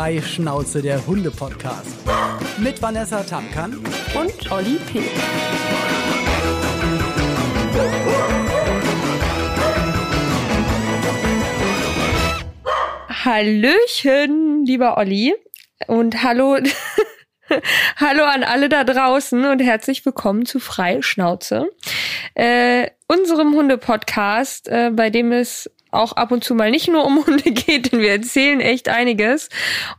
Freischnauze, der Hunde-Podcast. Mit Vanessa Tamkan und Olli P. Hallöchen, lieber Olli. Und hallo, hallo an alle da draußen und herzlich willkommen zu Freischnauze, äh, unserem Hunde-Podcast, äh, bei dem es auch ab und zu mal nicht nur um Hunde geht, denn wir erzählen echt einiges.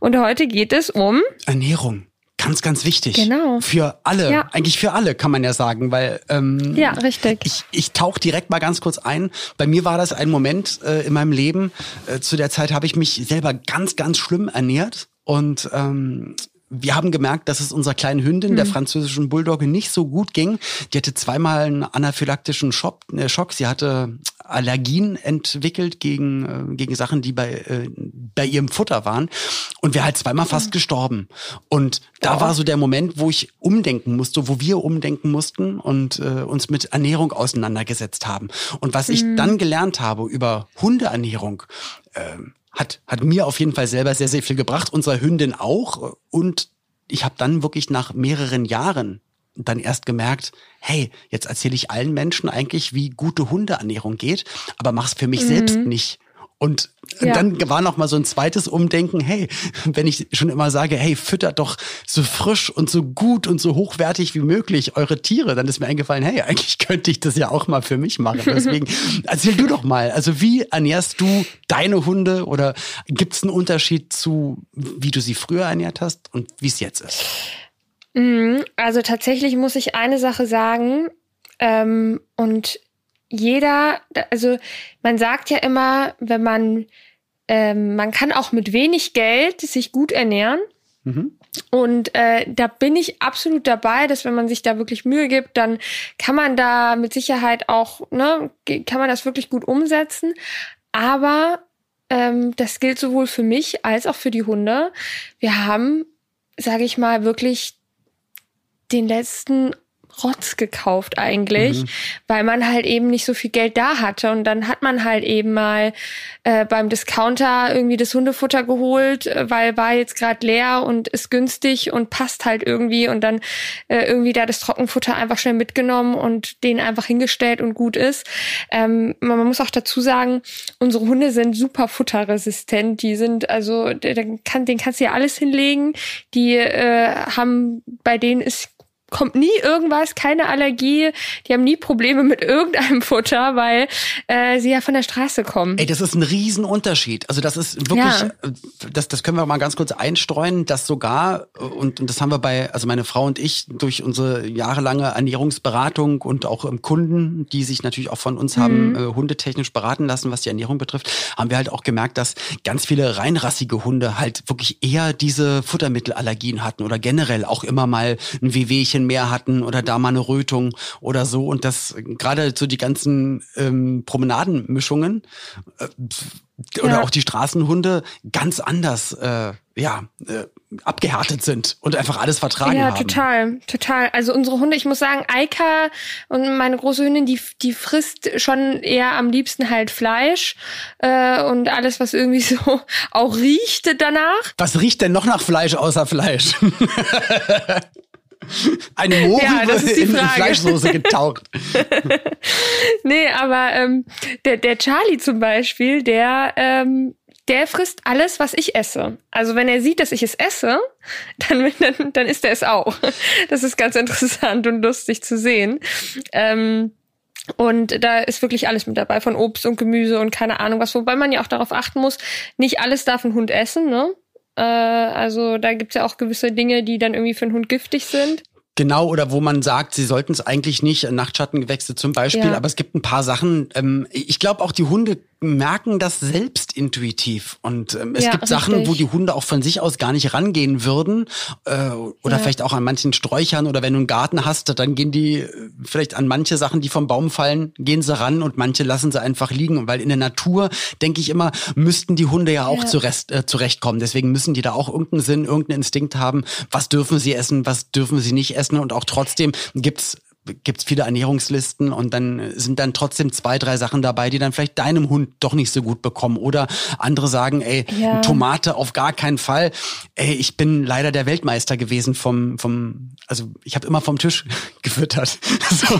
Und heute geht es um Ernährung. Ganz, ganz wichtig. Genau. Für alle, ja. eigentlich für alle, kann man ja sagen, weil ähm, ja, richtig. Ich, ich tauche direkt mal ganz kurz ein. Bei mir war das ein Moment äh, in meinem Leben. Äh, zu der Zeit habe ich mich selber ganz, ganz schlimm ernährt und ähm, wir haben gemerkt, dass es unserer kleinen Hündin, mhm. der französischen Bulldogge, nicht so gut ging. Die hatte zweimal einen anaphylaktischen Schock. Äh, Schock. Sie hatte Allergien entwickelt gegen, äh, gegen Sachen, die bei, äh, bei ihrem Futter waren. Und wir halt zweimal fast mhm. gestorben. Und da ja. war so der Moment, wo ich umdenken musste, wo wir umdenken mussten und äh, uns mit Ernährung auseinandergesetzt haben. Und was mhm. ich dann gelernt habe über Hundeernährung, äh, hat, hat mir auf jeden Fall selber sehr, sehr viel gebracht, unserer Hündin auch. Und ich habe dann wirklich nach mehreren Jahren dann erst gemerkt, hey, jetzt erzähle ich allen Menschen eigentlich, wie gute Hundeernährung geht, aber mach's für mich mhm. selbst nicht. Und ja. dann war noch mal so ein zweites Umdenken, hey, wenn ich schon immer sage, hey, füttert doch so frisch und so gut und so hochwertig wie möglich eure Tiere, dann ist mir eingefallen, hey, eigentlich könnte ich das ja auch mal für mich machen. Deswegen erzähl du doch mal, also wie ernährst du deine Hunde oder gibt es einen Unterschied zu, wie du sie früher ernährt hast und wie es jetzt ist? Mhm, also tatsächlich muss ich eine Sache sagen ähm, und jeder, also man sagt ja immer, wenn man, ähm, man kann auch mit wenig Geld sich gut ernähren. Mhm. Und äh, da bin ich absolut dabei, dass wenn man sich da wirklich Mühe gibt, dann kann man da mit Sicherheit auch, ne, kann man das wirklich gut umsetzen. Aber ähm, das gilt sowohl für mich als auch für die Hunde. Wir haben, sage ich mal, wirklich den letzten Rotz gekauft eigentlich, mhm. weil man halt eben nicht so viel Geld da hatte. Und dann hat man halt eben mal äh, beim Discounter irgendwie das Hundefutter geholt, äh, weil war jetzt gerade leer und ist günstig und passt halt irgendwie. Und dann äh, irgendwie da das Trockenfutter einfach schnell mitgenommen und den einfach hingestellt und gut ist. Ähm, man muss auch dazu sagen, unsere Hunde sind super futterresistent. Die sind also, den, kann, den kannst du ja alles hinlegen. Die äh, haben, bei denen ist kommt nie irgendwas, keine Allergie, die haben nie Probleme mit irgendeinem Futter, weil äh, sie ja von der Straße kommen. Ey, das ist ein Riesenunterschied. Also das ist wirklich, ja. Äh, das, das können wir mal ganz kurz einstreuen, dass sogar, und, und das haben wir bei, also meine Frau und ich durch unsere jahrelange Ernährungsberatung und auch ähm, Kunden, die sich natürlich auch von uns mhm. haben äh, hundetechnisch beraten lassen, was die Ernährung betrifft, haben wir halt auch gemerkt, dass ganz viele reinrassige Hunde halt wirklich eher diese Futtermittelallergien hatten oder generell auch immer mal ein Wehwehchen bisschen mehr hatten oder da mal eine Rötung oder so. Und das gerade so die ganzen ähm, Promenadenmischungen äh, oder ja. auch die Straßenhunde ganz anders äh, ja, äh, abgehärtet sind und einfach alles vertragen ja, haben. Ja, total, total. Also unsere Hunde, ich muss sagen, Eika und meine große Hündin, die, die frisst schon eher am liebsten halt Fleisch äh, und alles, was irgendwie so auch riecht danach. Was riecht denn noch nach Fleisch außer Fleisch? Eine Mohrrübe ja, in, in Fleischsoße getaucht. nee, aber ähm, der, der Charlie zum Beispiel, der, ähm, der frisst alles, was ich esse. Also wenn er sieht, dass ich es esse, dann, dann, dann isst er es auch. Das ist ganz interessant und lustig zu sehen. Ähm, und da ist wirklich alles mit dabei, von Obst und Gemüse und keine Ahnung was, wobei man ja auch darauf achten muss, nicht alles darf ein Hund essen, ne? Äh, also da gibt's ja auch gewisse Dinge, die dann irgendwie für einen Hund giftig sind. Genau, oder wo man sagt, sie sollten es eigentlich nicht, Nachtschattengewächse zum Beispiel, ja. aber es gibt ein paar Sachen. Ähm, ich glaube auch die Hunde merken das selbst intuitiv. Und ähm, es ja, gibt richtig. Sachen, wo die Hunde auch von sich aus gar nicht rangehen würden. Äh, oder ja. vielleicht auch an manchen Sträuchern oder wenn du einen Garten hast, dann gehen die äh, vielleicht an manche Sachen, die vom Baum fallen, gehen sie ran und manche lassen sie einfach liegen. Weil in der Natur, denke ich immer, müssten die Hunde ja auch ja. Zurecht, äh, zurechtkommen. Deswegen müssen die da auch irgendeinen Sinn, irgendeinen Instinkt haben. Was dürfen sie essen, was dürfen sie nicht essen? Und auch trotzdem gibt's gibt's viele Ernährungslisten und dann sind dann trotzdem zwei, drei Sachen dabei, die dann vielleicht deinem Hund doch nicht so gut bekommen. Oder andere sagen, ey, ja. Tomate auf gar keinen Fall. Ey, ich bin leider der Weltmeister gewesen vom, vom, also ich habe immer vom Tisch gefüttert. So.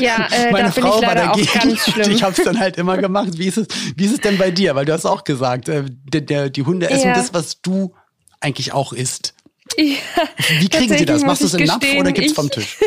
Ja, äh, Meine da Frau war dagegen. Ich habe es dann halt immer gemacht. Wie ist es, wie ist es denn bei dir? Weil du hast auch gesagt, äh, der, der, die Hunde essen ja. das, was du eigentlich auch isst. Ja, Wie kriegen sie das? Machst du es im Napf oder gibt's vom Tisch?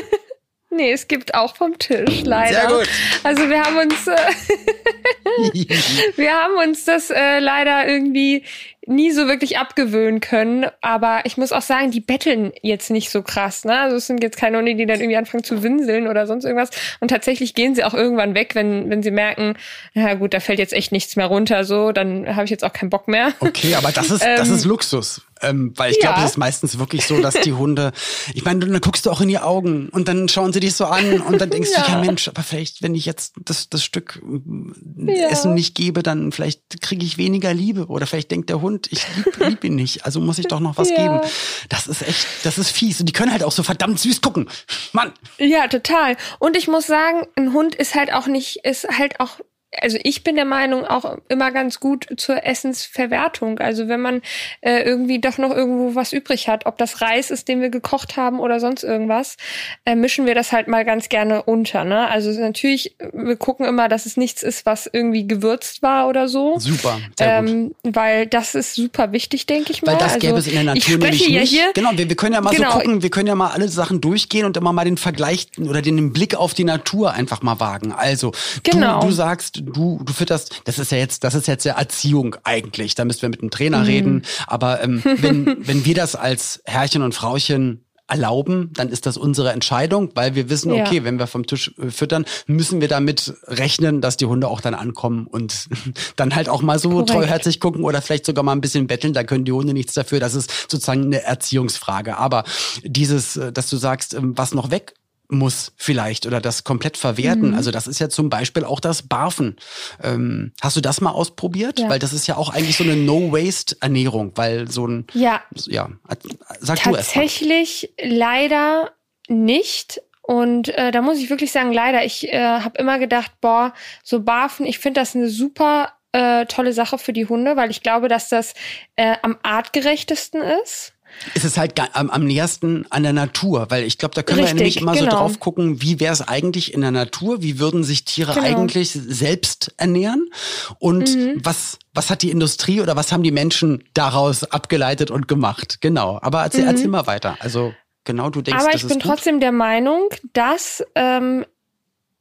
Nee, es gibt auch vom Tisch, leider. Sehr gut. Also wir haben uns, äh, wir haben uns das äh, leider irgendwie nie so wirklich abgewöhnen können. Aber ich muss auch sagen, die betteln jetzt nicht so krass. Ne? Also es sind jetzt keine Hunde, die dann irgendwie anfangen zu winseln oder sonst irgendwas. Und tatsächlich gehen sie auch irgendwann weg, wenn, wenn sie merken, na gut, da fällt jetzt echt nichts mehr runter. So, dann habe ich jetzt auch keinen Bock mehr. Okay, aber das ist, das ist ähm, Luxus. Ähm, weil ich ja. glaube, es ist meistens wirklich so, dass die Hunde, ich meine, dann guckst du auch in die Augen und dann schauen sie dich so an und dann denkst ja. du, ja Mensch, aber vielleicht, wenn ich jetzt das, das Stück äh, ja. Essen nicht gebe, dann vielleicht kriege ich weniger Liebe oder vielleicht denkt der Hund, ich lieb, lieb ihn nicht, also muss ich doch noch was geben. Das ist echt, das ist fies. Und die können halt auch so verdammt süß gucken. Mann. Ja, total. Und ich muss sagen, ein Hund ist halt auch nicht, ist halt auch also ich bin der Meinung auch immer ganz gut zur Essensverwertung. Also wenn man äh, irgendwie doch noch irgendwo was übrig hat, ob das Reis ist, den wir gekocht haben oder sonst irgendwas, äh, mischen wir das halt mal ganz gerne unter. Ne? Also natürlich, wir gucken immer, dass es nichts ist, was irgendwie gewürzt war oder so. Super, sehr ähm, gut. Weil das ist super wichtig, denke ich mal. Weil das gäbe also, es in der Natur nämlich ja nicht. Hier, genau, wir, wir können ja mal genau. so gucken, wir können ja mal alle Sachen durchgehen und immer mal den Vergleich oder den Blick auf die Natur einfach mal wagen. Also genau. du, du sagst, du, du fütterst, das ist ja jetzt, das ist jetzt ja Erziehung eigentlich. Da müssten wir mit dem Trainer mhm. reden. Aber ähm, wenn, wenn wir das als Herrchen und Frauchen erlauben, dann ist das unsere Entscheidung, weil wir wissen, okay, ja. wenn wir vom Tisch äh, füttern, müssen wir damit rechnen, dass die Hunde auch dann ankommen und dann halt auch mal so Korrekt. treuherzig gucken oder vielleicht sogar mal ein bisschen betteln, da können die Hunde nichts dafür. Das ist sozusagen eine Erziehungsfrage. Aber dieses, äh, dass du sagst, ähm, was noch weg muss vielleicht oder das komplett verwerten. Mhm. Also das ist ja zum Beispiel auch das Barfen. Ähm, hast du das mal ausprobiert? Ja. Weil das ist ja auch eigentlich so eine No-Waste-Ernährung, weil so ein ja, ja sag Tatsächlich du leider nicht. Und äh, da muss ich wirklich sagen, leider, ich äh, habe immer gedacht, boah, so Barfen, ich finde das eine super äh, tolle Sache für die Hunde, weil ich glaube, dass das äh, am artgerechtesten ist ist es halt am, am nähersten an der Natur, weil ich glaube, da können Richtig, wir nämlich immer genau. so drauf gucken, wie wäre es eigentlich in der Natur, wie würden sich Tiere genau. eigentlich selbst ernähren und mhm. was was hat die Industrie oder was haben die Menschen daraus abgeleitet und gemacht? Genau, aber erzähl, mhm. erzähl mal weiter. Also genau, du denkst, aber ich bin trotzdem der Meinung, dass ähm,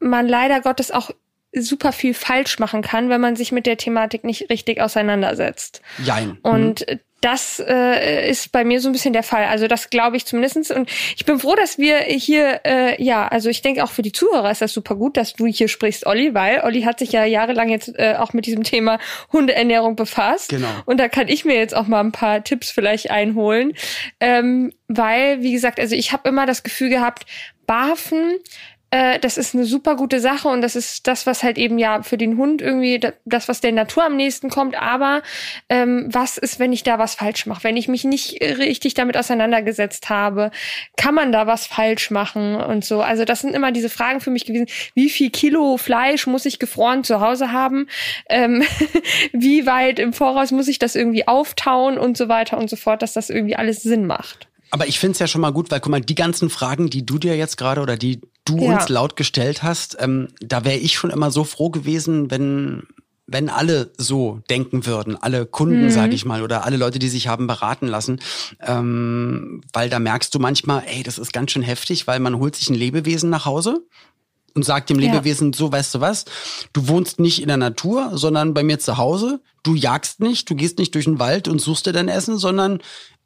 man leider Gottes auch super viel falsch machen kann, wenn man sich mit der Thematik nicht richtig auseinandersetzt. Jein. Und mhm das äh, ist bei mir so ein bisschen der Fall. Also das glaube ich zumindestens. Und ich bin froh, dass wir hier, äh, ja, also ich denke auch für die Zuhörer ist das super gut, dass du hier sprichst, Olli, weil Olli hat sich ja jahrelang jetzt äh, auch mit diesem Thema Hundeernährung befasst. Genau. Und da kann ich mir jetzt auch mal ein paar Tipps vielleicht einholen. Ähm, weil, wie gesagt, also ich habe immer das Gefühl gehabt, Barfen äh, das ist eine super gute Sache und das ist das, was halt eben ja für den Hund irgendwie das, was der Natur am nächsten kommt. Aber ähm, was ist, wenn ich da was falsch mache? Wenn ich mich nicht richtig damit auseinandergesetzt habe, kann man da was falsch machen und so? Also das sind immer diese Fragen für mich gewesen. Wie viel Kilo Fleisch muss ich gefroren zu Hause haben? Ähm, wie weit im Voraus muss ich das irgendwie auftauen und so weiter und so fort, dass das irgendwie alles Sinn macht? Aber ich finde es ja schon mal gut, weil guck mal, die ganzen Fragen, die du dir jetzt gerade oder die du ja. uns laut gestellt hast, ähm, da wäre ich schon immer so froh gewesen, wenn wenn alle so denken würden, alle Kunden, mhm. sage ich mal, oder alle Leute, die sich haben beraten lassen, ähm, weil da merkst du manchmal, ey, das ist ganz schön heftig, weil man holt sich ein Lebewesen nach Hause und sagt dem Lebewesen, ja. so weißt du was, du wohnst nicht in der Natur, sondern bei mir zu Hause, du jagst nicht, du gehst nicht durch den Wald und suchst dir dein Essen, sondern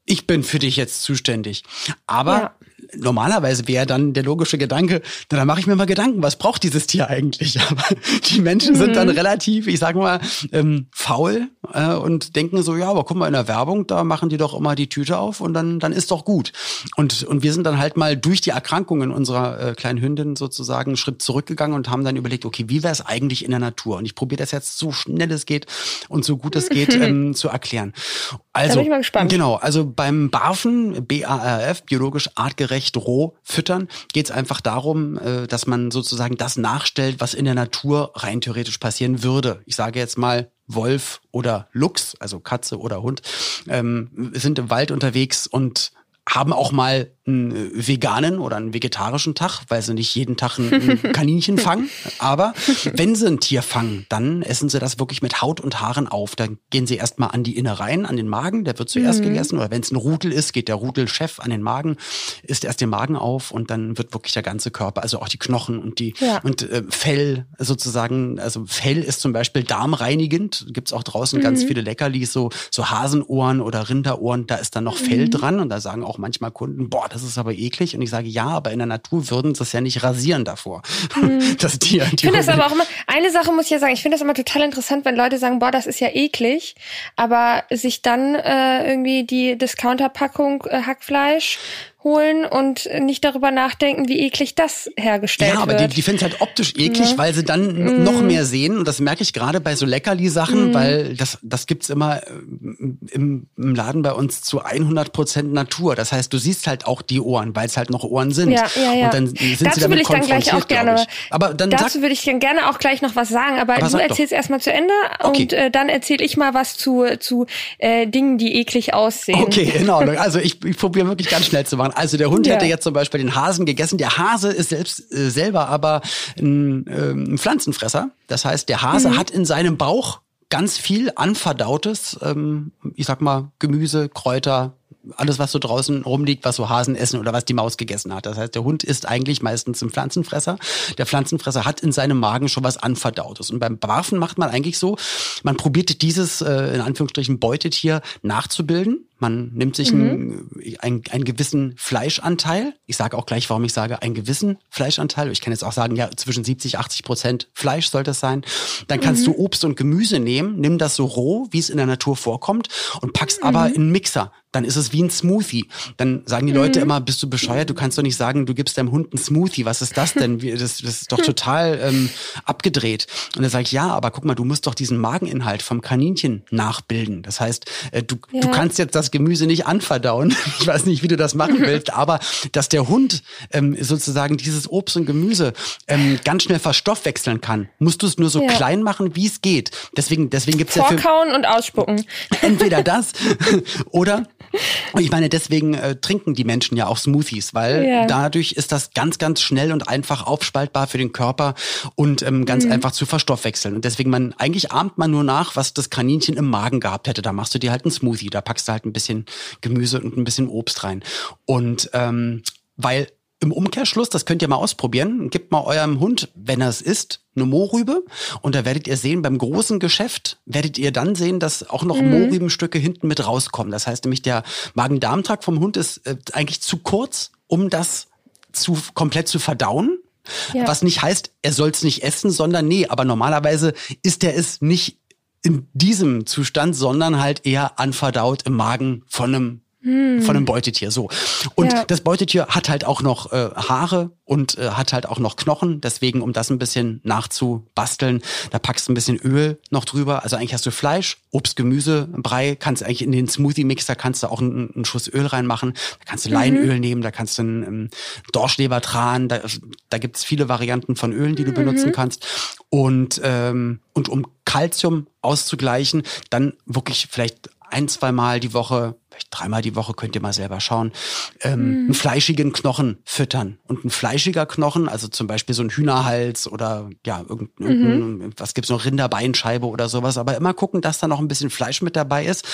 ich bin für dich jetzt zuständig. Aber ja normalerweise wäre dann der logische Gedanke, na, dann mache ich mir mal Gedanken, was braucht dieses Tier eigentlich? Aber die Menschen mhm. sind dann mhm. relativ, ich sage mal, ähm, faul äh, und denken so, ja, aber guck mal in der Werbung, da machen die doch immer die Tüte auf und dann, dann ist doch gut. Und, und wir sind dann halt mal durch die Erkrankungen unserer äh, kleinen Hündin sozusagen einen Schritt zurückgegangen und haben dann überlegt, okay, wie wäre es eigentlich in der Natur? Und ich probiere das jetzt so schnell es geht und so gut es geht ähm, zu erklären. Also, da bin ich mal gespannt. Genau, also beim BARFen, B-A-R-F, biologisch artgerecht artgerecht roh füttern, geht es einfach darum, äh, dass man sozusagen das nachstellt, was in der Natur rein theoretisch passieren würde. Ich sage jetzt mal, Wolf oder Luchs, also Katze oder Hund, ähm, sind im Wald unterwegs und haben auch mal einen äh, veganen oder einen vegetarischen Tag, weil sie nicht jeden Tag ein, Kaninchen fangen. Aber wenn sie ein Tier fangen, dann essen sie das wirklich mit Haut und Haaren auf. Dann gehen sie erstmal an die Innereien, an den Magen, der wird zuerst mhm. gegessen. Oder wenn es ein Rudel ist, geht der Rudelchef an den Magen, isst erst den Magen auf und dann wird wirklich der ganze Körper, also auch die Knochen und die ja. und äh, Fell sozusagen, also Fell ist zum Beispiel darmreinigend. Gibt's auch draußen mhm. ganz viele Leckerlis, so, so Hasenohren oder Rinderohren, da ist dann noch Fell mhm. dran und da sagen auch manchmal Kunden, boah, das ist aber eklig. Und ich sage, ja, aber in der Natur würden sie es ja nicht rasieren davor. Hm. Das Tier. Ich finde das aber auch immer, eine Sache muss ich ja sagen, ich finde das immer total interessant, wenn Leute sagen, boah, das ist ja eklig, aber sich dann äh, irgendwie die Discounterpackung äh, Hackfleisch holen und nicht darüber nachdenken, wie eklig das hergestellt wird. Ja, aber wird. die, die finden es halt optisch eklig, ja. weil sie dann mm. noch mehr sehen. Und das merke ich gerade bei so Leckerli-Sachen, mm. weil das, das gibt's immer äh, im, im Laden bei uns zu 100 Prozent Natur. Das heißt, du siehst halt auch die Ohren, weil es halt noch Ohren sind. Ja, ja, ja. Und dann sind dazu sie damit will ich dann gleich auch gerne, aber dann dazu würde ich dann gerne auch gleich noch was sagen. Aber, aber du erzählst erstmal zu Ende okay. und äh, dann erzähle ich mal was zu, zu äh, Dingen, die eklig aussehen. Okay, genau. Also ich, ich probiere wirklich ganz schnell zu machen. Also der Hund ja. hätte jetzt zum Beispiel den Hasen gegessen. Der Hase ist selbst äh, selber aber ein, äh, ein Pflanzenfresser. Das heißt, der Hase mhm. hat in seinem Bauch ganz viel anverdautes, ähm, ich sag mal, Gemüse, Kräuter, alles, was so draußen rumliegt, was so Hasen essen oder was die Maus gegessen hat. Das heißt, der Hund ist eigentlich meistens ein Pflanzenfresser. Der Pflanzenfresser hat in seinem Magen schon was Anverdautes. Und beim Barfen macht man eigentlich so, man probiert dieses, äh, in Anführungsstrichen, Beutetier nachzubilden. Man nimmt sich mhm. einen, einen, einen gewissen Fleischanteil. Ich sage auch gleich, warum ich sage, einen gewissen Fleischanteil. Ich kann jetzt auch sagen, ja, zwischen 70, 80 Prozent Fleisch sollte es sein. Dann kannst mhm. du Obst und Gemüse nehmen, nimm das so roh, wie es in der Natur vorkommt, und packst mhm. aber in einen Mixer dann ist es wie ein Smoothie. Dann sagen die Leute mhm. immer, bist du bescheuert? Du kannst doch nicht sagen, du gibst deinem Hund einen Smoothie. Was ist das denn? Das, das ist doch total ähm, abgedreht. Und dann sage ich, ja, aber guck mal, du musst doch diesen Mageninhalt vom Kaninchen nachbilden. Das heißt, äh, du, ja. du kannst jetzt das Gemüse nicht anverdauen. Ich weiß nicht, wie du das machen willst, aber dass der Hund ähm, sozusagen dieses Obst und Gemüse ähm, ganz schnell verstoffwechseln kann, musst du es nur so ja. klein machen, wie es geht. Deswegen, deswegen gibt's Vorkauen ja Vorkauen und ausspucken. Entweder das oder ich meine, deswegen äh, trinken die Menschen ja auch Smoothies, weil ja. dadurch ist das ganz, ganz schnell und einfach aufspaltbar für den Körper und ähm, ganz mhm. einfach zu verstoffwechseln. Und deswegen man, eigentlich ahmt man nur nach, was das Kaninchen im Magen gehabt hätte. Da machst du dir halt einen Smoothie, da packst du halt ein bisschen Gemüse und ein bisschen Obst rein. Und ähm, weil im Umkehrschluss, das könnt ihr mal ausprobieren, gebt mal eurem Hund, wenn er es isst, eine Mohrrübe und da werdet ihr sehen, beim großen Geschäft werdet ihr dann sehen, dass auch noch mhm. Mohrrübenstücke hinten mit rauskommen. Das heißt nämlich, der Magen-Darm-Trakt vom Hund ist äh, eigentlich zu kurz, um das zu komplett zu verdauen. Ja. Was nicht heißt, er soll es nicht essen, sondern nee, aber normalerweise isst er es nicht in diesem Zustand, sondern halt eher anverdaut im Magen von einem hm. von einem Beutetier. So. Und ja. das Beutetier hat halt auch noch äh, Haare und äh, hat halt auch noch Knochen. Deswegen, um das ein bisschen nachzubasteln, da packst du ein bisschen Öl noch drüber. Also eigentlich hast du Fleisch, Obst, Gemüse, Brei. Kannst eigentlich in den Smoothie-Mixer kannst du auch einen, einen, Schuss Öl reinmachen. Da kannst du mhm. Leinöl nehmen, da kannst du einen, einen Dorschlebertran. Da, da gibt es viele Varianten von Ölen, die du mhm. benutzen kannst. Und, ähm, und um Kalzium auszugleichen, dann wirklich vielleicht ein, zwei Mal die Woche, vielleicht dreimal die Woche könnt ihr mal selber schauen, ähm, mm. einen fleischigen Knochen füttern. Und ein fleischiger Knochen, also zum Beispiel so ein Hühnerhals oder ja, irgendein, mhm. was gibt's noch, Rinderbeinscheibe oder sowas, aber immer gucken, dass da noch ein bisschen Fleisch mit dabei ist,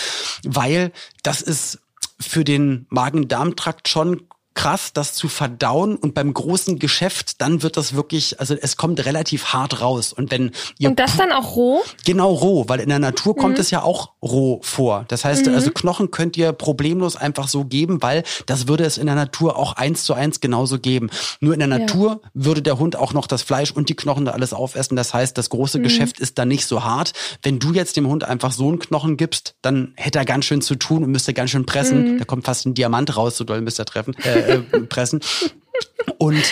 weil das ist für den Magen-Darm-Trakt schon krass, das zu verdauen und beim großen Geschäft, dann wird das wirklich, also es kommt relativ hart raus. Und wenn ihr Und das dann auch roh? Genau roh, weil in der Natur kommt mhm. es ja auch roh vor. Das heißt, mhm. also Knochen könnt ihr problemlos einfach so geben, weil das würde es in der Natur auch eins zu eins genauso geben. Nur in der Natur ja. würde der Hund auch noch das Fleisch und die Knochen da alles aufessen. Das heißt, das große mhm. Geschäft ist da nicht so hart. Wenn du jetzt dem Hund einfach so einen Knochen gibst, dann hätte er ganz schön zu tun und müsste ganz schön pressen. Mhm. Da kommt fast ein Diamant raus, so doll müsste er treffen. Äh, äh, pressen. Und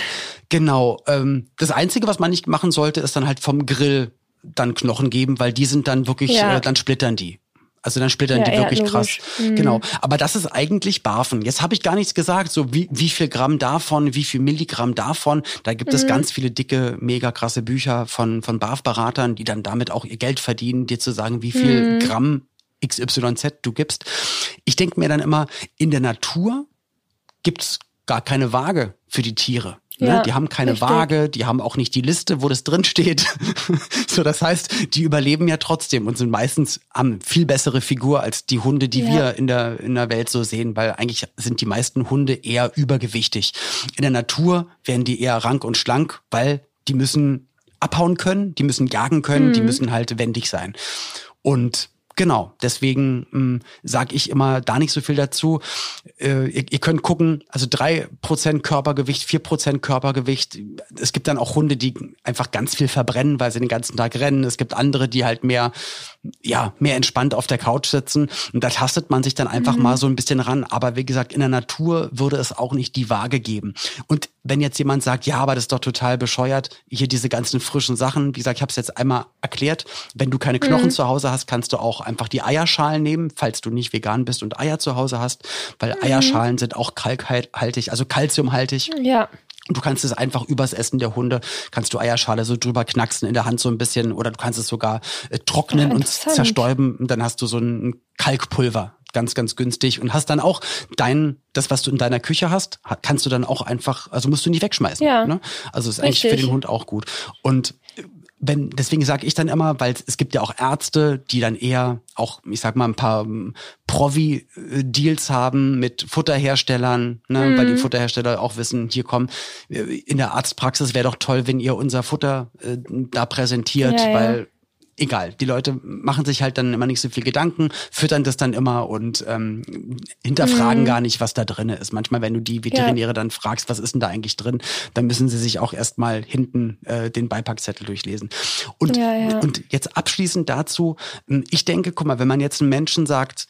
genau, ähm, das Einzige, was man nicht machen sollte, ist dann halt vom Grill dann Knochen geben, weil die sind dann wirklich, ja. äh, dann splittern die. Also dann splittern ja, die wirklich krass. Mhm. Genau. Aber das ist eigentlich Barfen. Jetzt habe ich gar nichts gesagt, so wie, wie viel Gramm davon, wie viel Milligramm davon. Da gibt mhm. es ganz viele dicke, mega krasse Bücher von, von BAF-Beratern, die dann damit auch ihr Geld verdienen, dir zu sagen, wie viel mhm. Gramm XYZ du gibst. Ich denke mir dann immer, in der Natur gibt's gar keine Waage für die Tiere. Ne? Ja, die haben keine richtig. Waage, die haben auch nicht die Liste, wo das drin steht. so, das heißt, die überleben ja trotzdem und sind meistens haben viel bessere Figur als die Hunde, die ja. wir in der in der Welt so sehen, weil eigentlich sind die meisten Hunde eher übergewichtig. In der Natur werden die eher rank und schlank, weil die müssen abhauen können, die müssen jagen können, mhm. die müssen halt wendig sein. Und Genau, deswegen ähm, sage ich immer da nicht so viel dazu. Äh, ihr, ihr könnt gucken, also drei Prozent Körpergewicht, vier Prozent Körpergewicht. Es gibt dann auch Hunde, die einfach ganz viel verbrennen, weil sie den ganzen Tag rennen. Es gibt andere, die halt mehr, ja, mehr entspannt auf der Couch sitzen. Und da tastet man sich dann einfach mhm. mal so ein bisschen ran. Aber wie gesagt, in der Natur würde es auch nicht die Waage geben. Und wenn jetzt jemand sagt, ja, aber das ist doch total bescheuert, hier diese ganzen frischen Sachen, wie gesagt, ich habe es jetzt einmal erklärt, wenn du keine Knochen mhm. zu Hause hast, kannst du auch einfach die Eierschalen nehmen, falls du nicht vegan bist und Eier zu Hause hast, weil mhm. Eierschalen sind auch kalkhaltig, also kalziumhaltig. Ja. Du kannst es einfach übers Essen der Hunde, kannst du Eierschale so drüber knacksen in der Hand so ein bisschen oder du kannst es sogar äh, trocknen ja, und zerstäuben und dann hast du so ein Kalkpulver ganz, ganz günstig und hast dann auch dein, das, was du in deiner Küche hast, kannst du dann auch einfach, also musst du nicht wegschmeißen. Ja. Ne? Also ist eigentlich für den Hund auch gut. Und wenn, deswegen sage ich dann immer, weil es gibt ja auch Ärzte, die dann eher auch, ich sag mal, ein paar ähm, Provi-Deals haben mit Futterherstellern, ne, mhm. weil die Futterhersteller auch wissen, hier kommen, äh, in der Arztpraxis wäre doch toll, wenn ihr unser Futter äh, da präsentiert, ja, weil egal, die Leute machen sich halt dann immer nicht so viel Gedanken, füttern das dann immer und ähm, hinterfragen mhm. gar nicht, was da drin ist. Manchmal, wenn du die Veterinäre ja. dann fragst, was ist denn da eigentlich drin, dann müssen sie sich auch erstmal hinten äh, den Beipackzettel durchlesen. Und, ja, ja. und jetzt abschließend dazu, hm, ich denke, guck mal, wenn man jetzt einem Menschen sagt,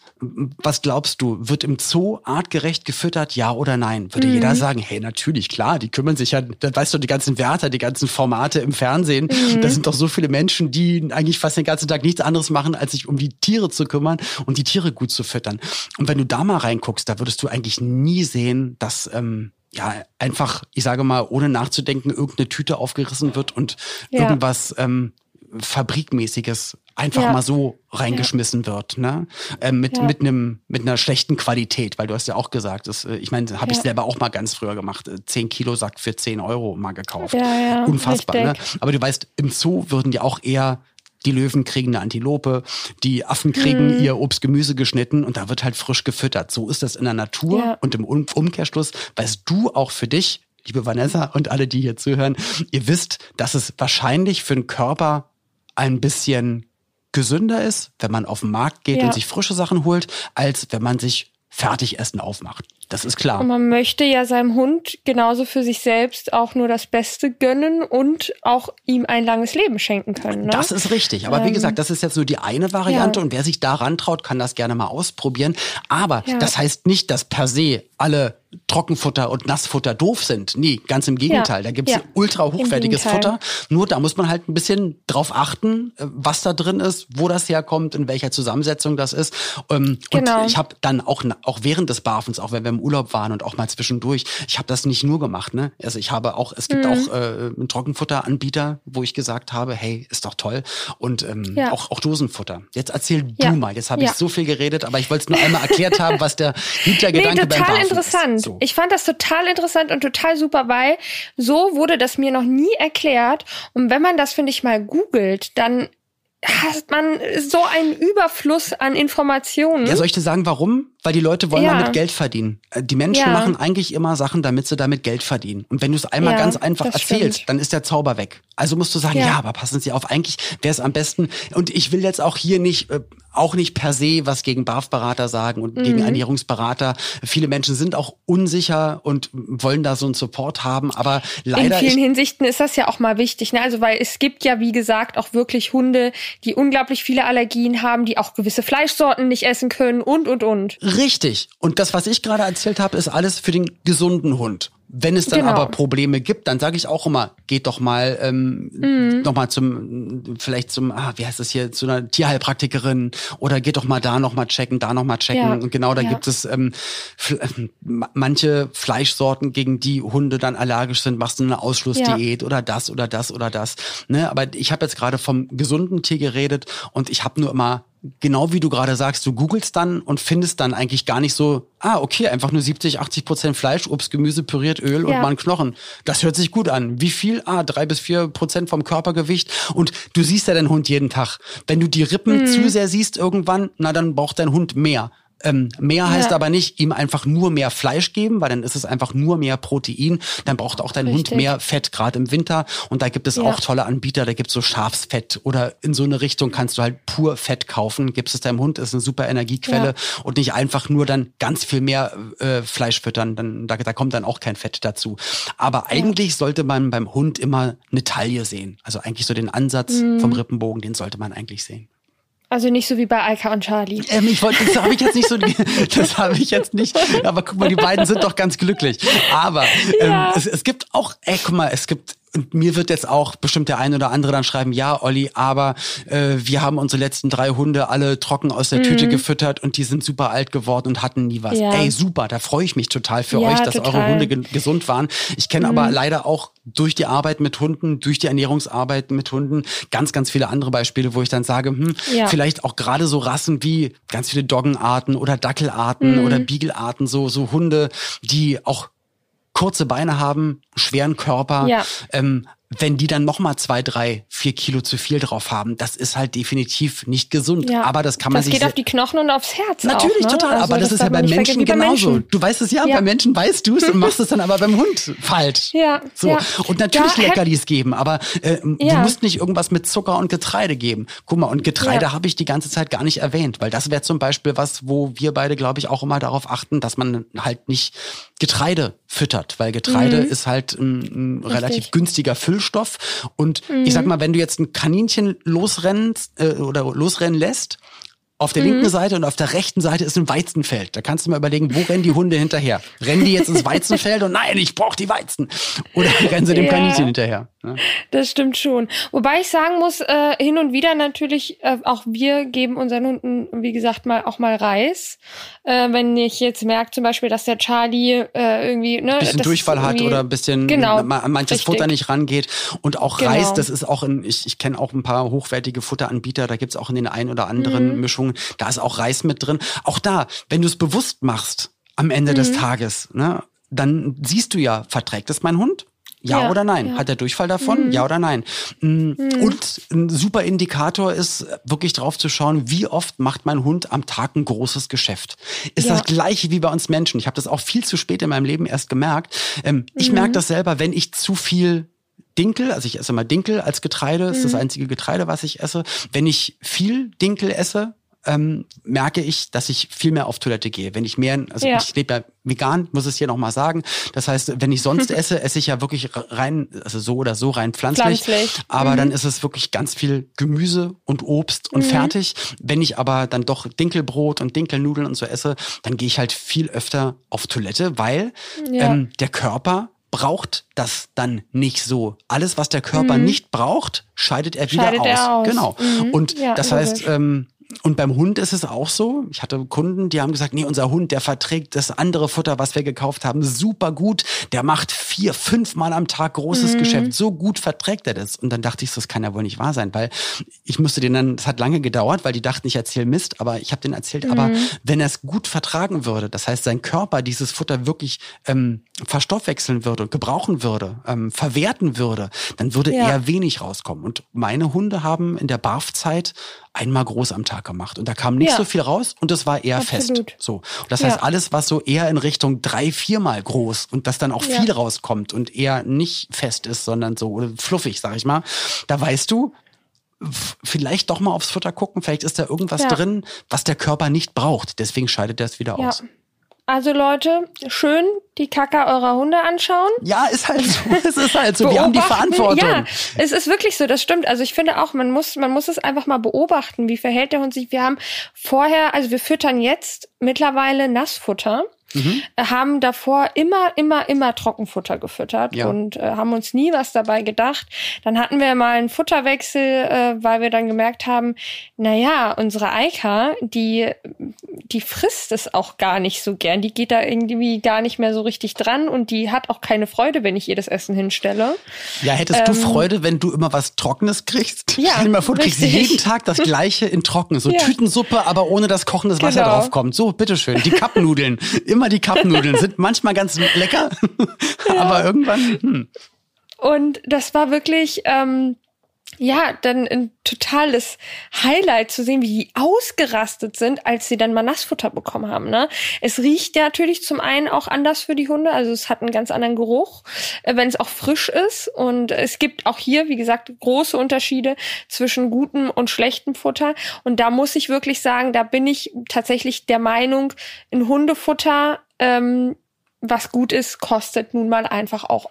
was glaubst du, wird im Zoo artgerecht gefüttert, ja oder nein? Würde mhm. jeder sagen, hey, natürlich, klar, die kümmern sich ja, da weißt du, die ganzen Wärter, die ganzen Formate im Fernsehen, mhm. da sind doch so viele Menschen, die eigentlich eigentlich fast den ganzen Tag nichts anderes machen, als sich um die Tiere zu kümmern und die Tiere gut zu füttern. Und wenn du da mal reinguckst, da würdest du eigentlich nie sehen, dass ähm, ja einfach, ich sage mal, ohne nachzudenken, irgendeine Tüte aufgerissen wird und ja. irgendwas ähm, Fabrikmäßiges einfach ja. mal so reingeschmissen ja. wird, ne? Ähm, mit ja. mit einem mit einer schlechten Qualität, weil du hast ja auch gesagt, das, äh, ich meine, habe ich selber auch mal ganz früher gemacht, äh, zehn Kilo Sack für zehn Euro mal gekauft, unfassbar, ne? Aber du weißt, im Zoo würden die auch eher die Löwen kriegen eine Antilope, die Affen kriegen mhm. ihr Obst, Gemüse geschnitten und da wird halt frisch gefüttert. So ist das in der Natur ja. und im Umkehrschluss weißt du auch für dich, liebe Vanessa und alle, die hier zuhören, ihr wisst, dass es wahrscheinlich für den Körper ein bisschen gesünder ist, wenn man auf den Markt geht ja. und sich frische Sachen holt, als wenn man sich Fertigessen aufmacht. Das ist klar. Und man möchte ja seinem Hund genauso für sich selbst auch nur das Beste gönnen und auch ihm ein langes Leben schenken können. Ne? Das ist richtig. Aber ähm, wie gesagt, das ist jetzt nur die eine Variante ja. und wer sich daran traut, kann das gerne mal ausprobieren. Aber ja. das heißt nicht, dass per se alle Trockenfutter und Nassfutter doof sind. Nee, ganz im Gegenteil. Ja. Da gibt's ja. ultra hochwertiges Futter. Nur da muss man halt ein bisschen drauf achten, äh, was da drin ist, wo das herkommt, in welcher Zusammensetzung das ist. Ähm, genau. Und ich habe dann auch, auch während des Barfens, auch wenn wir im Urlaub waren und auch mal zwischendurch, ich habe das nicht nur gemacht. Ne? Also ich habe auch, es gibt mhm. auch äh, einen Trockenfutteranbieter, wo ich gesagt habe, hey, ist doch toll. Und ähm, ja. auch, auch Dosenfutter. Jetzt erzähl du mal. Jetzt habe ich so viel geredet, aber ich wollte es nur einmal erklärt haben, was der Hintergedanke nee, beim Barfen interessant. ist. So. Ich fand das total interessant und total super, weil so wurde das mir noch nie erklärt. Und wenn man das, finde ich, mal googelt, dann hat man so einen Überfluss an Informationen. Ja, soll ich dir sagen, warum? Weil die Leute wollen ja. damit Geld verdienen. Äh, die Menschen ja. machen eigentlich immer Sachen, damit sie damit Geld verdienen. Und wenn du es einmal ja, ganz einfach erzählst, stimmt. dann ist der Zauber weg. Also musst du sagen, ja, aber passen Sie auf, eigentlich wäre es am besten. Und ich will jetzt auch hier nicht, äh, auch nicht per se was gegen BAF-Berater sagen und mhm. gegen Ernährungsberater. Viele Menschen sind auch unsicher und wollen da so einen Support haben, aber leider. In vielen Hinsichten ist das ja auch mal wichtig, ne? Also weil es gibt ja, wie gesagt, auch wirklich Hunde, die unglaublich viele Allergien haben, die auch gewisse Fleischsorten nicht essen können und und und. Richtig. Und das, was ich gerade erzählt habe, ist alles für den gesunden Hund. Wenn es dann Genau. aber Probleme gibt, dann sage ich auch immer, geht doch mal ähm, Mhm. noch mal zum vielleicht zum ah, wie heißt das hier zu einer Tierheilpraktikerin oder geht doch mal da noch mal checken, da noch mal checken Ja. und genau da Ja. gibt es ähm, ma- manche Fleischsorten, gegen die Hunde dann allergisch sind, machst du eine Ausschlussdiät oder das oder das oder das. Ne, aber ich habe jetzt gerade vom gesunden Tier geredet und ich habe nur immer genau wie du gerade sagst, du googelst dann und findest dann eigentlich gar nicht so, ah, okay, einfach nur 70, 80 Prozent Fleisch, Obst, Gemüse, püriert Öl und Ja. mal ein Knochen. Das hört sich gut an. Wie viel? Ah, drei bis vier Prozent vom Körpergewicht. Und du siehst ja deinen Hund jeden Tag. Wenn du die Rippen Mhm. zu sehr siehst irgendwann, na, dann braucht dein Hund mehr. Ähm, mehr heißt Ja. aber nicht, ihm einfach nur mehr Fleisch geben, weil dann ist es einfach nur mehr Protein. Dann braucht auch dein Hund Richtig. mehr Fett, gerade im Winter. Und da gibt es Ja. auch tolle Anbieter, da gibt es so Schafsfett oder in so eine Richtung kannst du halt pur Fett kaufen. Gibst es deinem Hund, ist eine super Energiequelle und nicht einfach nur dann ganz viel mehr äh, Fleisch füttern. Dann, da, da kommt dann auch kein Fett dazu. Aber eigentlich sollte man beim Hund immer eine Taille sehen. Also eigentlich so den Ansatz Mhm. vom Rippenbogen, den sollte man eigentlich sehen. Also nicht so wie bei Alka und Charlie. Ähm, ich wollte, das habe ich jetzt nicht so, das habe ich jetzt nicht. Aber guck mal, die beiden sind doch ganz glücklich. Aber ähm, Ja. es, es gibt auch, ey, guck mal, es gibt und mir wird jetzt auch bestimmt der ein oder andere dann schreiben, ja, Olli, aber äh, wir haben unsere letzten drei Hunde alle trocken aus der Tüte gefüttert und die sind super alt geworden und hatten nie was. Mhm. Ja. Ey, super, da freue ich mich total für Ja, euch, dass eure total. Mhm. Hunde ge gesund waren. Ich kenne aber leider auch durch die Arbeit mit Hunden, durch die Ernährungsarbeit mit Hunden ganz, ganz viele andere Beispiele, wo ich dann sage, hm, Ja. vielleicht auch gerade so Rassen wie ganz viele Doggenarten oder Dackelarten Mhm. oder Beaglearten, so, so Hunde, die auch kurze Beine haben, schweren Körper, Ja. ähm, wenn die dann noch mal zwei, drei, vier Kilo zu viel drauf haben, das ist halt definitiv nicht gesund. Ja. Aber das kann man das sich geht se- auf die Knochen und aufs Herz. Natürlich, auch, ne? total. Also aber das, ist ja darf bei man nicht Menschen genauso. Menschen. Du weißt es ja, Ja. bei Menschen weißt du es und machst es dann aber beim Hund falsch. Ja, So. ja. Und natürlich Da Leckerlis geben, aber äh, du musst nicht irgendwas mit Zucker und Getreide geben. Guck mal, und Getreide habe ich die ganze Zeit gar nicht erwähnt, weil das wäre zum Beispiel was, wo wir beide, glaube ich, auch immer darauf achten, dass man halt nicht Getreide füttert, weil Getreide ist halt ein, ein relativ günstiger Füllstoff. Und ich sag mal, wenn du jetzt ein Kaninchen losrennst äh, oder losrennen lässt, auf der linken Seite und auf der rechten Seite ist ein Weizenfeld. Da kannst du mal überlegen, wo rennen die Hunde hinterher? Rennen die jetzt ins Weizenfeld und nein, ich brauche die Weizen. Oder rennen sie dem Ja. Kaninchen hinterher? ne? Das stimmt schon. Wobei ich sagen muss, äh, hin und wieder natürlich, äh, auch wir geben unseren Hunden, wie gesagt, mal auch mal Reis. Äh, wenn ich jetzt merke zum Beispiel, dass der Charlie äh, irgendwie ne, bisschen Durchfall hat oder ein bisschen Genau, ma- an manches richtig. Futter nicht rangeht. Und auch Genau. Reis, das ist auch in, ich, ich kenne auch ein paar hochwertige Futteranbieter, da gibt's auch in den ein oder anderen Mhm. Mischungen, da ist auch Reis mit drin. Auch da, wenn du es bewusst machst am Ende des Mhm. Tages, ne, dann siehst du ja, verträgt es mein Hund? Ja, Ja, oder nein? ja. Mhm. Hat er Durchfall davon? Ja oder nein? Mm, Und ein super Indikator ist wirklich drauf zu schauen, wie oft macht mein Hund am Tag ein großes Geschäft. Ist Ja. das gleiche wie bei uns Menschen. Ich habe das auch viel zu spät in meinem Leben erst gemerkt. Ähm, Mhm. Ich merke das selber, wenn ich zu viel Dinkel, also ich esse mal Dinkel als Getreide, ist das Mhm. einzige Getreide, was ich esse. Wenn ich viel Dinkel esse, ähm, merke ich, dass ich viel mehr auf Toilette gehe. Wenn ich mehr, also Ja. ich lebe ja vegan, muss es hier nochmal sagen. Das heißt, wenn ich sonst esse, esse ich ja wirklich rein, also so oder so rein pflanzlich. Pflanzlich. Aber dann ist es wirklich ganz viel Gemüse und Obst und fertig. Wenn ich aber dann doch Dinkelbrot und Dinkelnudeln und so esse, dann gehe ich halt viel öfter auf Toilette, weil Ja. ähm, der Körper braucht das dann nicht so. Alles, was der Körper nicht braucht, scheidet er wieder Mhm. Scheidet aus. er aus. Genau. Mhm. Und Ja, das logisch. heißt, ähm, und beim Hund ist es auch so. Ich hatte Kunden, die haben gesagt, nee, unser Hund, der verträgt das andere Futter, was wir gekauft haben, super gut. Der macht vier, fünf Mal am Tag großes Mhm. Geschäft. So gut verträgt er das. Und dann dachte ich, so, das kann ja wohl nicht wahr sein, weil ich musste denen dann, es hat lange gedauert, weil die dachten, ich erzähle Mist, aber ich habe denen erzählt, aber Mhm. wenn er es gut vertragen würde, das heißt, sein Körper dieses Futter wirklich ähm, verstoffwechseln würde und gebrauchen würde, ähm, verwerten würde, dann würde Ja. eher wenig rauskommen. Und meine Hunde haben in der Barfzeit einmal groß am Tag gemacht. Und da kam nicht Ja. so viel raus und es war eher Absolut. fest. So. Und das Ja. heißt, alles, was so eher in Richtung drei, viermal groß und das dann auch viel rauskommt und eher nicht fest ist, sondern so fluffig, sag ich mal, da weißt du, vielleicht doch mal aufs Futter gucken, vielleicht ist da irgendwas drin, was der Körper nicht braucht. Deswegen scheidet er es wieder aus. Also Leute, schön die Kacke eurer Hunde anschauen. Ja, ist halt so. es ist halt so. Wir haben die Verantwortung. Ja, es ist wirklich so. Das stimmt. Also ich finde auch, man muss, man muss es einfach mal beobachten. Wie verhält der Hund sich? Wir haben vorher, also wir füttern jetzt mittlerweile Nassfutter mhm. haben davor immer, immer, immer Trockenfutter gefüttert ja. und äh, haben uns nie was dabei gedacht. Dann hatten wir mal einen Futterwechsel, äh, weil wir dann gemerkt haben, na ja, unsere Eika, die, die frisst es auch gar nicht so gern. Die geht da irgendwie gar nicht mehr so richtig dran und die hat auch keine Freude, wenn ich ihr das Essen hinstelle. Ja, hättest ähm, du Freude, wenn du immer was Trockenes kriegst? Ja, Stell dir mal vor, du kriegst jeden Tag das Gleiche in Trocken. So ja. Tütensuppe, aber ohne dass kochendes Wasser genau. draufkommt. So, bitteschön. Die Cup-Nudeln. immer die Cup-Nudeln sind manchmal ganz lecker, ja. aber irgendwann. Hm. Und das war wirklich, ähm, ja, dann ein totales Highlight zu sehen, wie die ausgerastet sind, als sie dann mal Nassfutter bekommen haben. Ne? Es riecht ja natürlich zum einen auch anders für die Hunde, also es hat einen ganz anderen Geruch, äh, wenn es auch frisch ist. Und es gibt auch hier, wie gesagt, große Unterschiede zwischen gutem und schlechtem Futter. Und da muss ich wirklich sagen, da bin ich tatsächlich der Meinung, ein Hundefutter ähm, was gut ist, kostet nun mal einfach auch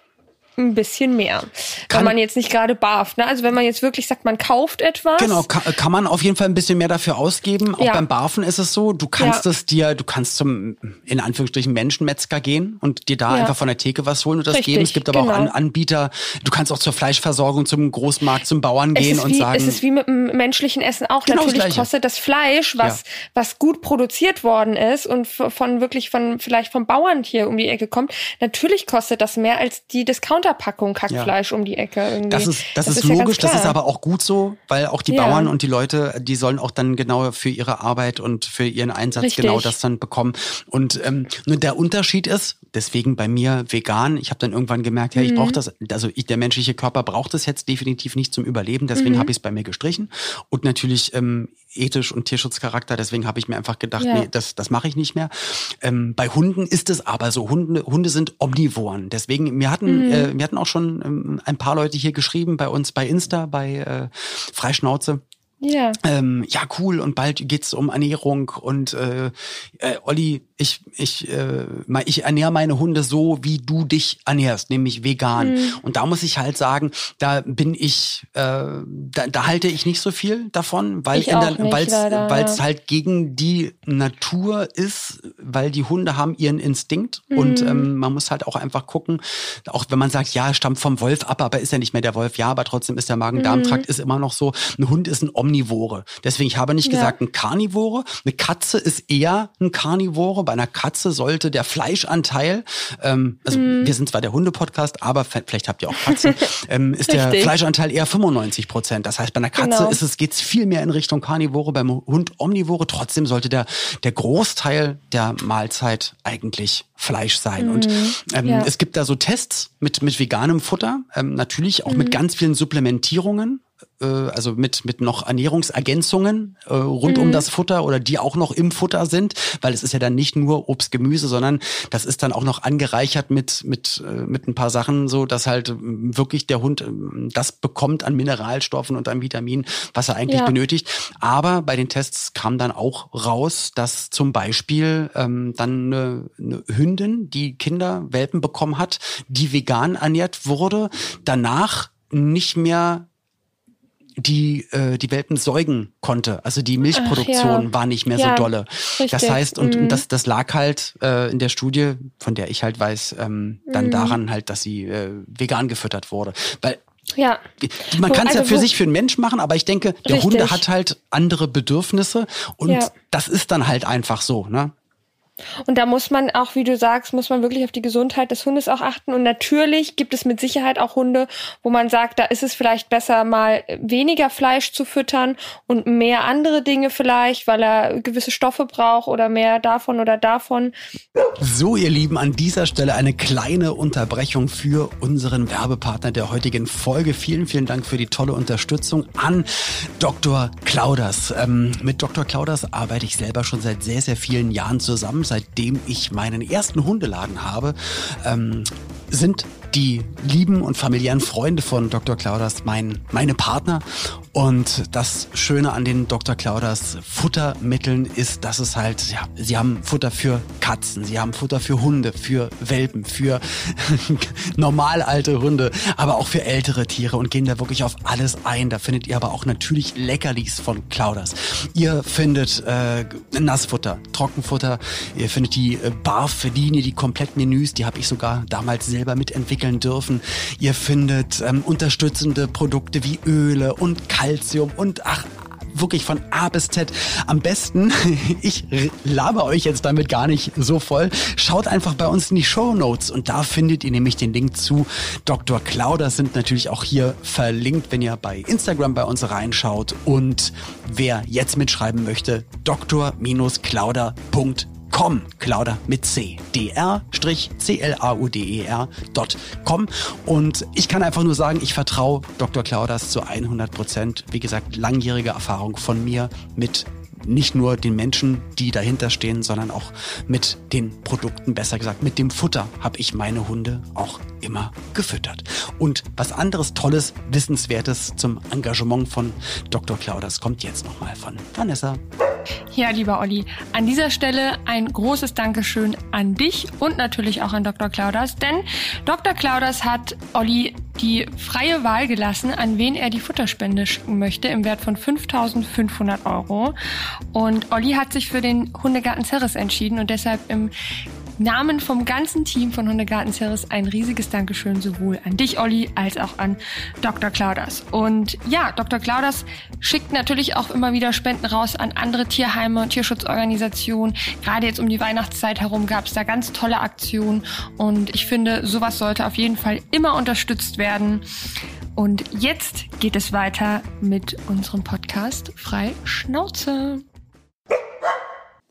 ein bisschen mehr. Kann wenn man jetzt nicht gerade barft. Ne? Also wenn man jetzt wirklich sagt, man kauft etwas. Genau, kann, kann man auf jeden Fall ein bisschen mehr dafür ausgeben. Auch ja. beim Barfen ist es so, du kannst ja. es dir, du kannst zum, in Anführungsstrichen, Menschenmetzger gehen und dir da ja. einfach von der Theke was holen und das Richtig, geben. Es gibt aber genau. auch An Anbieter, du kannst auch zur Fleischversorgung, zum Großmarkt, zum Bauern gehen und wie, sagen. Es ist wie mit dem menschlichen Essen auch. Genau Natürlich das kostet das Fleisch, was, was gut produziert worden ist und von wirklich von, vielleicht vom Bauern hier um die Ecke kommt. Natürlich kostet das mehr als die Discounter Packung Kackfleisch ja. um die Ecke irgendwie. Das ist, das, das ist, ist, logisch, ja das ist aber auch gut so, weil auch die ja. Bauern und die Leute, die sollen auch dann genau für ihre Arbeit und für ihren Einsatz Richtig. genau das dann bekommen. Und ähm, nur der Unterschied ist, deswegen bei mir vegan, ich habe dann irgendwann gemerkt, ja, ich mhm. brauche das, also ich, der menschliche Körper braucht es jetzt definitiv nicht zum Überleben, deswegen mhm. habe ich es bei mir gestrichen. Und natürlich ähm, ethisch und Tierschutzcharakter, deswegen habe ich mir einfach gedacht, ja. nee, das, das mache ich nicht mehr. Ähm, bei Hunden ist es aber so, Hunde, Hunde sind Omnivoren. Deswegen, wir hatten, mhm. äh, wir hatten auch schon ähm, ein paar Leute hier geschrieben bei uns bei Insta, bei äh, Freischnauze. Ja. Ähm, ja, cool. Und bald geht's um Ernährung und äh, äh, Olli, ich, ich, äh, ich ernähre meine Hunde so, wie du dich ernährst, nämlich vegan. Mhm. Und da muss ich halt sagen, da bin ich, äh, da, da halte ich nicht so viel davon, weil es halt gegen die Natur ist, weil die Hunde haben ihren Instinkt mhm. und ähm, man muss halt auch einfach gucken, auch wenn man sagt, ja, stammt vom Wolf ab, aber ist ja nicht mehr der Wolf, ja, aber trotzdem ist der Magen-Darm-Trakt mhm. ist immer noch so. Ein Hund ist ein Omnivore. Deswegen, ich habe nicht ja. gesagt ein Karnivore. Eine Katze ist eher ein Karnivore bei einer Katze sollte der Fleischanteil, ähm, also mm. wir sind zwar der Hunde-Podcast, aber vielleicht habt ihr auch Katzen, ähm, ist der Fleischanteil eher 95 Prozent. Das heißt, bei einer Katze genau. ist es, geht's viel mehr in Richtung Karnivore, beim Hund Omnivore. Trotzdem sollte der, der Großteil der Mahlzeit eigentlich Fleisch sein. Mm. Und ähm, ja. es gibt da so Tests mit, mit veganem Futter, ähm, natürlich auch mm. mit mhm. ganz vielen Supplementierungen äh, also mit, mit noch Ernährungsergänzungen äh, rund mhm. um das Futter oder die auch noch im Futter sind, weil es ist ja dann nicht nur Obst, Gemüse, sondern das ist dann auch noch angereichert mit, mit, äh, mit ein paar Sachen, so dass halt ähm, wirklich der Hund ähm, das bekommt an Mineralstoffen und an Vitaminen, was er eigentlich ja. benötigt. Aber bei den Tests kam dann auch raus, dass zum Beispiel ähm, dann eine, eine Hündin, die Kinder, Welpen bekommen hat, die vegan ernährt wurde, danach nicht mehr die äh, die Welpen säugen konnte. Also die Milchproduktion ja. war nicht mehr ja, so dolle. Richtig. Das heißt, und, mhm. und das, das lag halt äh, in der Studie, von der ich halt weiß, ähm, dann mhm. daran halt, dass sie äh, vegan gefüttert wurde. Weil ja. Man kann es also, ja für sich, für einen Mensch machen, aber ich denke, der. Hunde hat halt andere Bedürfnisse und ja. das ist dann halt einfach so, ne? Und da muss man auch, wie du sagst, muss man wirklich auf die Gesundheit des Hundes auch achten. Und natürlich gibt es mit Sicherheit auch Hunde, wo man sagt, da ist es vielleicht besser, mal weniger Fleisch zu füttern und mehr andere Dinge vielleicht, weil er gewisse Stoffe braucht oder mehr davon oder davon. So, ihr Lieben, an dieser Stelle eine kleine Unterbrechung für unseren Werbepartner der heutigen Folge. Vielen, vielen Dank für die tolle Unterstützung an Dr. Clauders. Ähm, mit Dr. Clauders arbeite ich selber schon seit sehr, sehr vielen Jahren zusammen seitdem ich meinen ersten Hundeladen habe, ähm, sind die lieben und familiären Freunde von Dr. Claudas mein, meine Partner. Und das Schöne an den Dr. Claudas Futtermitteln ist, dass es halt, ja, sie haben Futter für Katzen, sie haben Futter für Hunde, für Welpen, für normal alte Hunde, aber auch für ältere Tiere und gehen da wirklich auf alles ein. Da findet ihr aber auch natürlich Leckerlis von Claudas. Ihr findet äh, Nassfutter, Trockenfutter, ihr findet die äh, Barf-Linie, die Komplettmenüs, die habe ich sogar damals selber mitentwickeln dürfen. Ihr findet ähm, unterstützende Produkte wie Öle und Calcium und ach, wirklich von A bis Z. Am besten, ich laber euch jetzt damit gar nicht so voll. Schaut einfach bei uns in die Show Notes und da findet ihr nämlich den Link zu Dr. Clauder sind natürlich auch hier verlinkt, wenn ihr bei Instagram bei uns reinschaut und wer jetzt mitschreiben möchte, dr-clauder.com com, Clauder mit C, dr-c-l-a-u-d-e-r.com und ich kann einfach nur sagen, ich vertraue Dr. Clauders zu 100 Prozent. Wie gesagt, langjährige Erfahrung von mir mit nicht nur den Menschen, die dahinter stehen, sondern auch mit den Produkten, besser gesagt mit dem Futter habe ich meine Hunde auch immer gefüttert. Und was anderes Tolles, Wissenswertes zum Engagement von Dr. Clauders kommt jetzt nochmal von Vanessa. Ja, lieber Olli, an dieser Stelle ein großes Dankeschön an dich und natürlich auch an Dr. Clauders, denn Dr. Clauders hat Olli die freie Wahl gelassen, an wen er die Futterspende schicken möchte, im Wert von 5500 Euro. Und Olli hat sich für den Hundegarten Ceres entschieden und deshalb im Namen vom ganzen Team von Hundegarten Ceres ein riesiges Dankeschön sowohl an dich, Olli, als auch an Dr. Clauders. Und ja, Dr. Clauders schickt natürlich auch immer wieder Spenden raus an andere Tierheime und Tierschutzorganisationen. Gerade jetzt um die Weihnachtszeit herum gab es da ganz tolle Aktionen und ich finde, sowas sollte auf jeden Fall immer unterstützt werden. Und jetzt geht es weiter mit unserem Podcast Frei Schnauze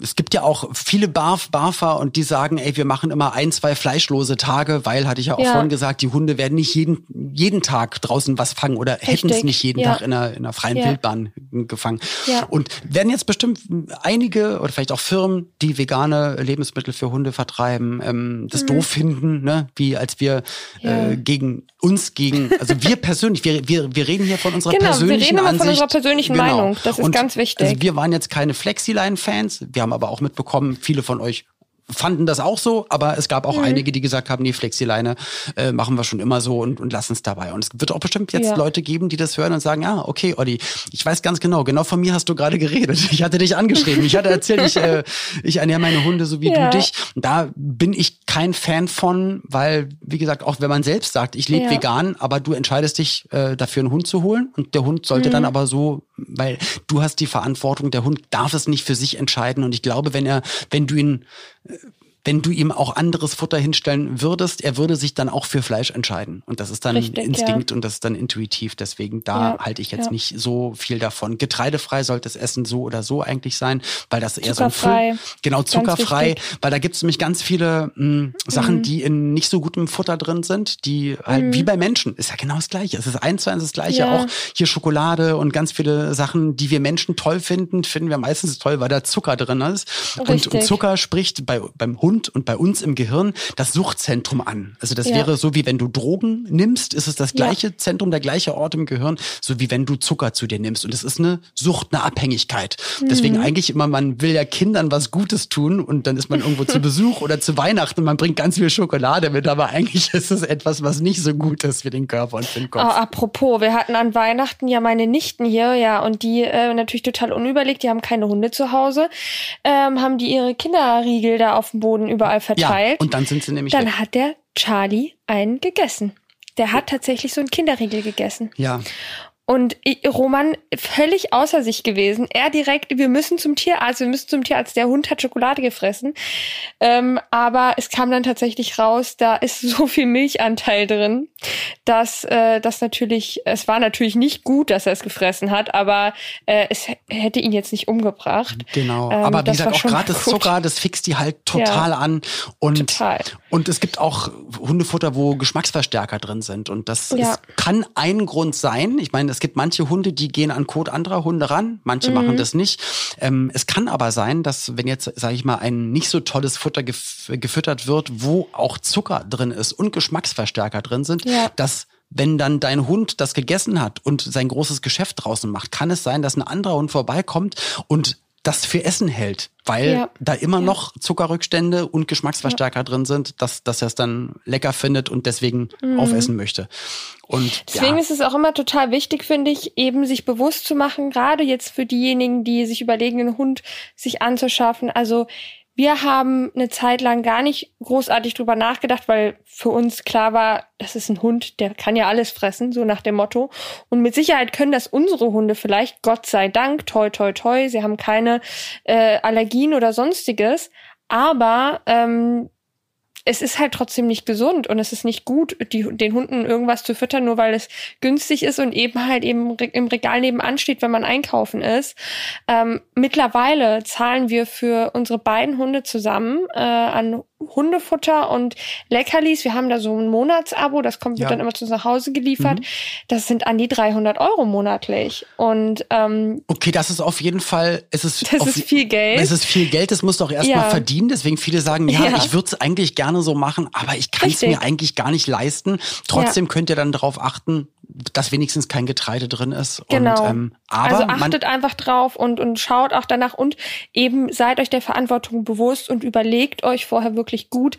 es gibt ja auch viele Barf, Barfer und die sagen, ey, wir machen immer ein, zwei fleischlose Tage, weil, hatte ich ja auch ja. vorhin gesagt, die Hunde werden nicht jeden, jeden Tag draußen was fangen oder hätten es nicht jeden ja. Tag in einer, in einer freien ja. Wildbahn gefangen. Und werden jetzt bestimmt einige oder vielleicht auch Firmen, die vegane Lebensmittel für Hunde vertreiben, ähm, das mhm. doof finden, ne? wie als wir äh, gegen uns, gegen, also wir persönlich, wir, wir, wir reden hier von unserer genau, persönlichen. Genau, wir reden immer von unserer persönlichen genau. Meinung, das ist und ganz wichtig. Also wir waren jetzt keine Flexiline-Fans, wir haben aber auch mitbekommen, viele von euch fanden das auch so, aber es gab auch mhm. einige, die gesagt haben, nee, Flexileine äh, machen wir schon immer so und, und lassen es dabei. Und es wird auch bestimmt jetzt ja. Leute geben, die das hören und sagen, ja, okay, Olli, ich weiß ganz genau, genau von mir hast du gerade geredet. Ich hatte dich angeschrieben. Ich hatte erzählt, ich, äh, ich ernähre meine Hunde so wie ja. du dich. Da bin ich kein Fan von, weil, wie gesagt, auch wenn man selbst sagt, ich lebe ja. vegan, aber du entscheidest dich äh, dafür, einen Hund zu holen und der Hund sollte mhm. dann aber so, weil du hast die Verantwortung, der Hund darf es nicht für sich entscheiden. Und ich glaube, wenn er, wenn du ihn wenn du ihm auch anderes Futter hinstellen würdest, er würde sich dann auch für Fleisch entscheiden. Und das ist dann Richtig, Instinkt ja. und das ist dann intuitiv. Deswegen da ja, halte ich jetzt ja. nicht so viel davon. Getreidefrei sollte das Essen so oder so eigentlich sein, weil das eher so ein Füll genau zuckerfrei, weil da gibt es nämlich ganz viele mh, hm, Sachen, mhm. die in nicht so gutem Futter drin sind, die halt mhm. wie bei Menschen ist ja genau das Gleiche. Es ist eins zu eins das Gleiche. Auch hier Schokolade und ganz viele Sachen, die wir Menschen toll finden, finden wir meistens toll, weil da Zucker drin ist. Und, und, Zucker spricht bei beim Hund Hund und bei uns im Gehirn das Suchtzentrum an. Also das ja. wäre so, wie wenn du Drogen nimmst, ist es das gleiche ja. Zentrum, der gleiche Ort im Gehirn, so wie wenn du Zucker zu dir nimmst. Und es ist eine Sucht, eine Abhängigkeit. Mhm. Deswegen eigentlich immer, man will ja Kindern was Gutes tun und dann ist man irgendwo zu Besuch oder zu Weihnachten und man bringt ganz viel Schokolade mit, aber eigentlich ist es etwas, was nicht so gut ist für den Körper und für den Kopf. Oh, apropos, wir hatten an Weihnachten ja meine Nichten hier, ja, und die äh, natürlich total unüberlegt, die haben keine Hunde zu Hause, ähm, haben die ihre Kinderriegel da auf dem Boden Boden überall verteilt. Ja, und dann sind sie nämlich. Dann weg. hat der Charlie einen gegessen. Der hat tatsächlich so einen Kinderriegel gegessen. Ja. Und Roman völlig außer sich gewesen. Er direkt, wir müssen zum Tierarzt, wir müssen zum Tierarzt. Der Hund hat Schokolade gefressen. Ähm, aber es kam dann tatsächlich raus, da ist so viel Milchanteil drin, dass äh, das natürlich, es war natürlich nicht gut, dass er es gefressen hat, aber äh, es hätte ihn jetzt nicht umgebracht. Genau. Ähm, aber wie gesagt, auch gerade das Zucker, das fixt die halt total ja, an. Und, total. und es gibt auch Hundefutter, wo Geschmacksverstärker drin sind. Und das ja. ist, kann ein Grund sein. Ich meine, Es gibt manche Hunde, die gehen an Kot anderer Hunde ran, manche mhm. machen das nicht. Ähm, es kann aber sein, dass wenn jetzt, sage ich mal, ein nicht so tolles Futter gef gefüttert wird, wo auch Zucker drin ist und Geschmacksverstärker drin sind, ja. dass wenn dann dein Hund das gegessen hat und sein großes Geschäft draußen macht, kann es sein, dass ein anderer Hund vorbeikommt und das für Essen hält, weil ja. da immer ja. noch Zuckerrückstände und Geschmacksverstärker ja. drin sind, dass, dass er es dann lecker findet und deswegen mhm. aufessen möchte. Und deswegen ist es auch immer total wichtig, finde ich, eben sich bewusst zu machen, gerade jetzt für diejenigen, die sich überlegen, einen Hund sich anzuschaffen. Also wir haben eine Zeit lang gar nicht großartig drüber nachgedacht, weil für uns klar war, das ist ein Hund, der kann ja alles fressen, so nach dem Motto. Und mit Sicherheit können das unsere Hunde vielleicht, Gott sei Dank, toi, toi, toi, sie haben keine äh, Allergien oder sonstiges. Aber ähm, es ist halt trotzdem nicht gesund und es ist nicht gut, die, den Hunden irgendwas zu füttern, nur weil es günstig ist und eben halt eben im Regal nebenan steht, wenn man einkaufen ist. Ähm, mittlerweile zahlen wir für unsere beiden Hunde zusammen äh, an Hundefutter und Leckerlis. Wir haben da so ein Monatsabo, das kommt wird ja. dann immer zu uns nach Hause geliefert. Mhm. Das sind an die 300 Euro monatlich. Und ähm, okay, das ist auf jeden Fall, es ist das ist viel Geld. Es ist viel Geld, das musst du auch erstmal ja. verdienen. Deswegen viele sagen, ja, ja. ich würde es eigentlich gerne so machen, aber ich kann es mir eigentlich gar nicht leisten. Trotzdem könnt ihr dann darauf achten, dass wenigstens kein Getreide drin ist. Genau. Und, ähm, aber also achtet einfach drauf und, und schaut auch danach und eben seid euch der Verantwortung bewusst und überlegt euch vorher wirklich gut,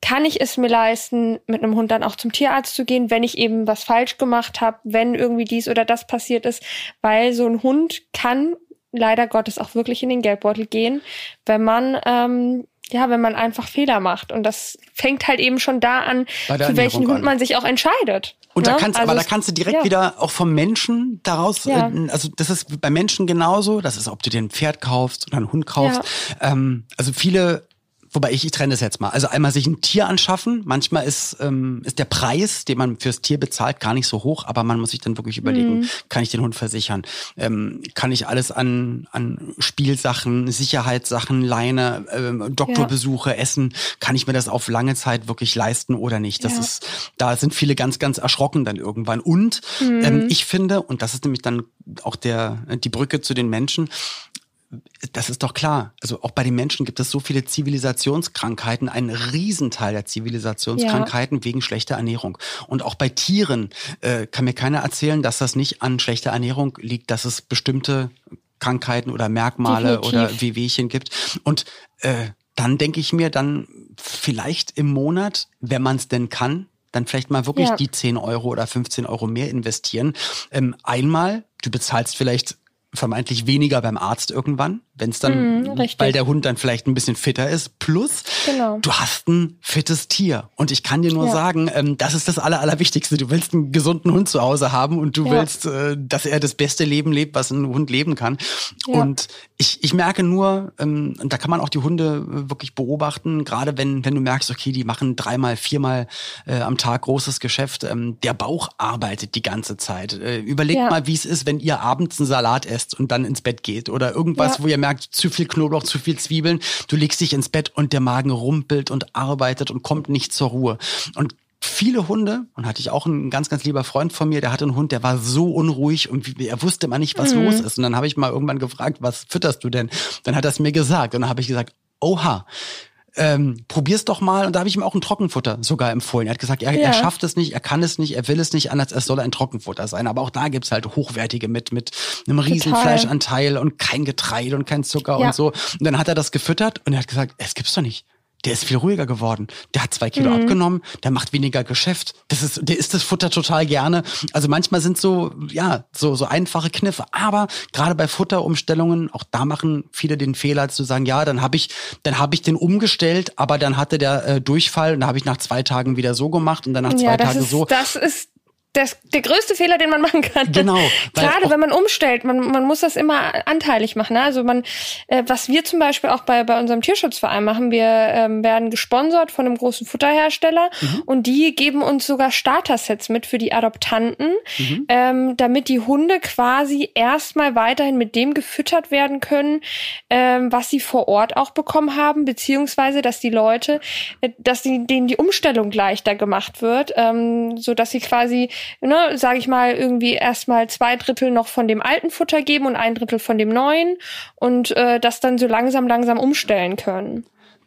kann ich es mir leisten, mit einem Hund dann auch zum Tierarzt zu gehen, wenn ich eben was falsch gemacht habe, wenn irgendwie dies oder das passiert ist, weil so ein Hund kann leider Gottes auch wirklich in den Geldbeutel gehen, wenn man ähm, ja, wenn man einfach Fehler macht. Und das fängt halt eben schon da an, für welchen Hund man sich auch entscheidet. Und ne? da kannst, also aber da kannst du direkt ja. wieder auch vom Menschen daraus, ja. äh, also das ist bei Menschen genauso, das ist, ob du dir ein Pferd kaufst oder einen Hund kaufst. Ähm, also viele Wobei ich, ich trenne das jetzt mal. Also einmal sich ein Tier anschaffen. Manchmal ist, ähm, ist der Preis, den man fürs Tier bezahlt, gar nicht so hoch, aber man muss sich dann wirklich überlegen, mhm. kann ich den Hund versichern? Ähm, kann ich alles an, an Spielsachen, Sicherheitssachen, Leine, ähm, Doktorbesuche, ja. Essen, kann ich mir das auf lange Zeit wirklich leisten oder nicht? Das ja. ist, da sind viele ganz, ganz erschrocken dann irgendwann. Und mhm. ähm, ich finde, und das ist nämlich dann auch der, die Brücke zu den Menschen, das ist doch klar. Also auch bei den Menschen gibt es so viele Zivilisationskrankheiten, ein Riesenteil der Zivilisationskrankheiten ja. wegen schlechter Ernährung. Und auch bei Tieren äh, kann mir keiner erzählen, dass das nicht an schlechter Ernährung liegt, dass es bestimmte Krankheiten oder Merkmale Definitiv. oder Wehwehchen gibt. Und äh, dann denke ich mir, dann vielleicht im Monat, wenn man es denn kann, dann vielleicht mal wirklich ja. die 10 Euro oder 15 Euro mehr investieren. Ähm, einmal, du bezahlst vielleicht vermeintlich weniger beim Arzt irgendwann, wenn es dann, mm, weil der Hund dann vielleicht ein bisschen fitter ist. Plus, genau. du hast ein fittes Tier. Und ich kann dir nur ja. sagen, ähm, das ist das Aller, Allerwichtigste. Du willst einen gesunden Hund zu Hause haben und du ja. willst, äh, dass er das beste Leben lebt, was ein Hund leben kann. Ja. Und ich, ich merke nur, ähm, und da kann man auch die Hunde äh, wirklich beobachten, gerade wenn, wenn du merkst, okay, die machen dreimal, viermal äh, am Tag großes Geschäft, ähm, der Bauch arbeitet die ganze Zeit. Äh, überlegt mal, wie es ist, wenn ihr abends einen Salat esst und dann ins Bett geht oder irgendwas, wo ihr merkt, zu viel Knoblauch, zu viel Zwiebeln. Du legst dich ins Bett und der Magen rumpelt und arbeitet und kommt nicht zur Ruhe. Und viele Hunde, und hatte ich auch einen ganz, ganz lieber Freund von mir, der hatte einen Hund, der war so unruhig und er wusste immer nicht, was mhm. los ist. Und dann habe ich mal irgendwann gefragt, was fütterst du denn? Dann hat er es mir gesagt. Und dann habe ich gesagt, oha, ähm, probier's doch mal. Und da habe ich ihm auch ein Trockenfutter sogar empfohlen. Er hat gesagt, er, ja. er schafft es nicht, er kann es nicht, er will es nicht, anders es soll ein Trockenfutter sein. Aber auch da gibt's halt hochwertige mit, mit einem riesen Total. Fleischanteil und kein Getreide und kein Zucker ja. und so. Und dann hat er das gefüttert und er hat gesagt, es gibt's doch nicht der ist viel ruhiger geworden. Der hat zwei Kilo mhm. abgenommen, der macht weniger Geschäft. Das ist, der isst das Futter total gerne. Also manchmal sind so, ja, so, so einfache Kniffe. Aber gerade bei Futterumstellungen, auch da machen viele den Fehler zu sagen, ja, dann habe ich, dann habe ich den umgestellt, aber dann hatte der äh, Durchfall und da habe ich nach zwei Tagen wieder so gemacht und dann nach zwei ja, Tagen ist, so. Das ist das, der größte Fehler, den man machen kann. Genau. Gerade wenn man umstellt, man, man muss das immer anteilig machen. Ne? Also man, äh, was wir zum Beispiel auch bei, bei unserem Tierschutzverein machen, wir ähm, werden gesponsert von einem großen Futterhersteller mhm. und die geben uns sogar Starter-Sets mit für die Adoptanten, mhm. ähm, damit die Hunde quasi erstmal weiterhin mit dem gefüttert werden können, ähm, was sie vor Ort auch bekommen haben, beziehungsweise dass die Leute, äh, dass die, denen die Umstellung leichter gemacht wird, ähm, so dass sie quasi ne, sage ich mal, irgendwie erstmal zwei Drittel noch von dem alten Futter geben und ein Drittel von dem neuen und äh, das dann so langsam, langsam umstellen können.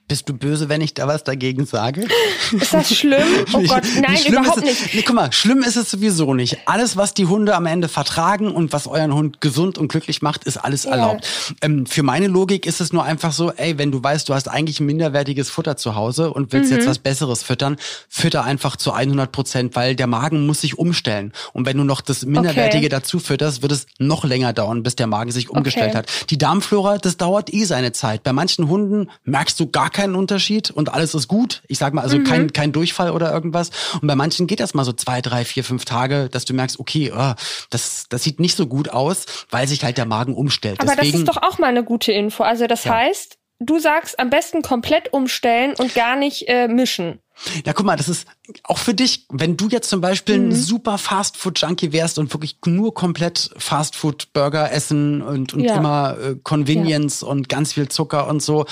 Bist du böse, wenn ich da was dagegen sage? Ist das schlimm? Oh Gott, nein, überhaupt es, nicht. Nee, guck mal, schlimm ist es sowieso nicht. Alles, was die Hunde am Ende vertragen und was euren Hund gesund und glücklich macht, ist alles ja. erlaubt. Ähm, für meine Logik ist es nur einfach so, ey, wenn du weißt, du hast eigentlich ein minderwertiges Futter zu Hause und willst mhm. jetzt was Besseres füttern, fütter einfach zu 100 Prozent, weil der Magen muss sich umstellen. Und wenn du noch das Minderwertige okay. dazu fütterst, wird es noch länger dauern, bis der Magen sich umgestellt okay. hat. Die Darmflora, das dauert eh seine Zeit. Bei manchen Hunden merkst du gar keinen Unterschied und alles ist gut. Ich sag mal, also mhm. kein, kein Durchfall oder irgendwas. Und bei manchen geht das mal so zwei, drei, vier, fünf Tage, dass du merkst, okay, oh, das, das sieht nicht so gut aus, weil sich halt der Magen umstellt. Aber Deswegen, das ist doch auch mal eine gute Info. Also das ja. heißt, du sagst am besten komplett umstellen und gar nicht äh, mischen. Ja, guck mal, das ist auch für dich, wenn du jetzt zum Beispiel mhm. ein super Fastfood-Junkie wärst und wirklich nur komplett Fastfood-Burger essen und, und ja. immer äh, Convenience ja. und ganz viel Zucker und so.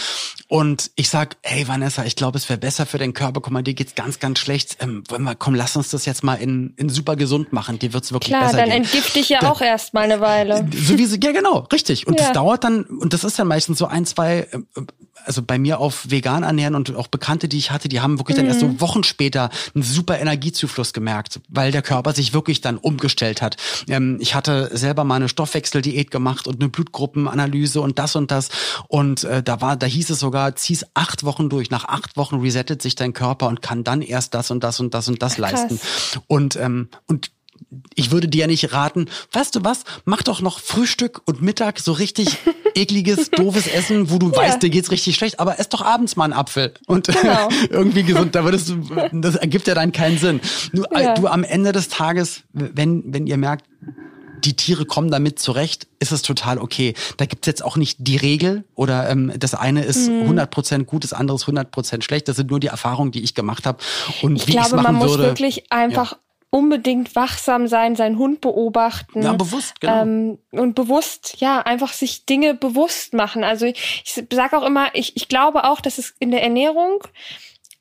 Und ich sag, hey Vanessa, ich glaube, es wäre besser für deinen Körper. Guck mal, dir geht's ganz, ganz schlecht. Ähm, wir, komm, lass uns das jetzt mal in, in super gesund machen. Dir wird's wirklich Klar, besser dann gehen. entgifte ich ja da, auch erst mal eine Weile. So wie sie, ja genau, richtig. Und ja. das dauert dann, und das ist dann meistens so ein, zwei, äh, also bei mir auf vegan ernähren und auch Bekannte, die ich hatte, die haben wirklich mhm. dann erst so mhm. Wochen später einen super Energiezufluss gemerkt, weil der Körper sich wirklich dann umgestellt hat. Ähm, ich hatte selber mal eine Stoffwechseldiät gemacht und eine Blutgruppenanalyse und das und das. Und äh, da war, da hieß es sogar, zieh's acht Wochen durch. Nach acht Wochen resettet sich dein Körper und kann dann erst das und das und das und das Krass. leisten. Und ähm, und ich würde dir ja nicht raten, weißt du was, mach doch noch Frühstück und Mittag so richtig ekliges, doofes Essen, wo du ja. weißt, dir geht's richtig schlecht, aber ess doch abends mal einen Apfel und genau. irgendwie gesund. Da würdest du, das ergibt ja dann keinen Sinn. Du, ja. du am Ende des Tages, wenn, wenn ihr merkt, die Tiere kommen damit zurecht, ist es total okay. Da gibt's jetzt auch nicht die Regel oder ähm, das eine ist mhm. 100% gut, das andere ist 100% schlecht. Das sind nur die Erfahrungen, die ich gemacht habe. Und ich wie glaube, machen man muss würde, wirklich einfach ja unbedingt wachsam sein, seinen Hund beobachten. Ja, bewusst, genau. Ähm, und bewusst, ja, einfach sich Dinge bewusst machen. Also ich, ich sage auch immer, ich, ich glaube auch, dass es in der Ernährung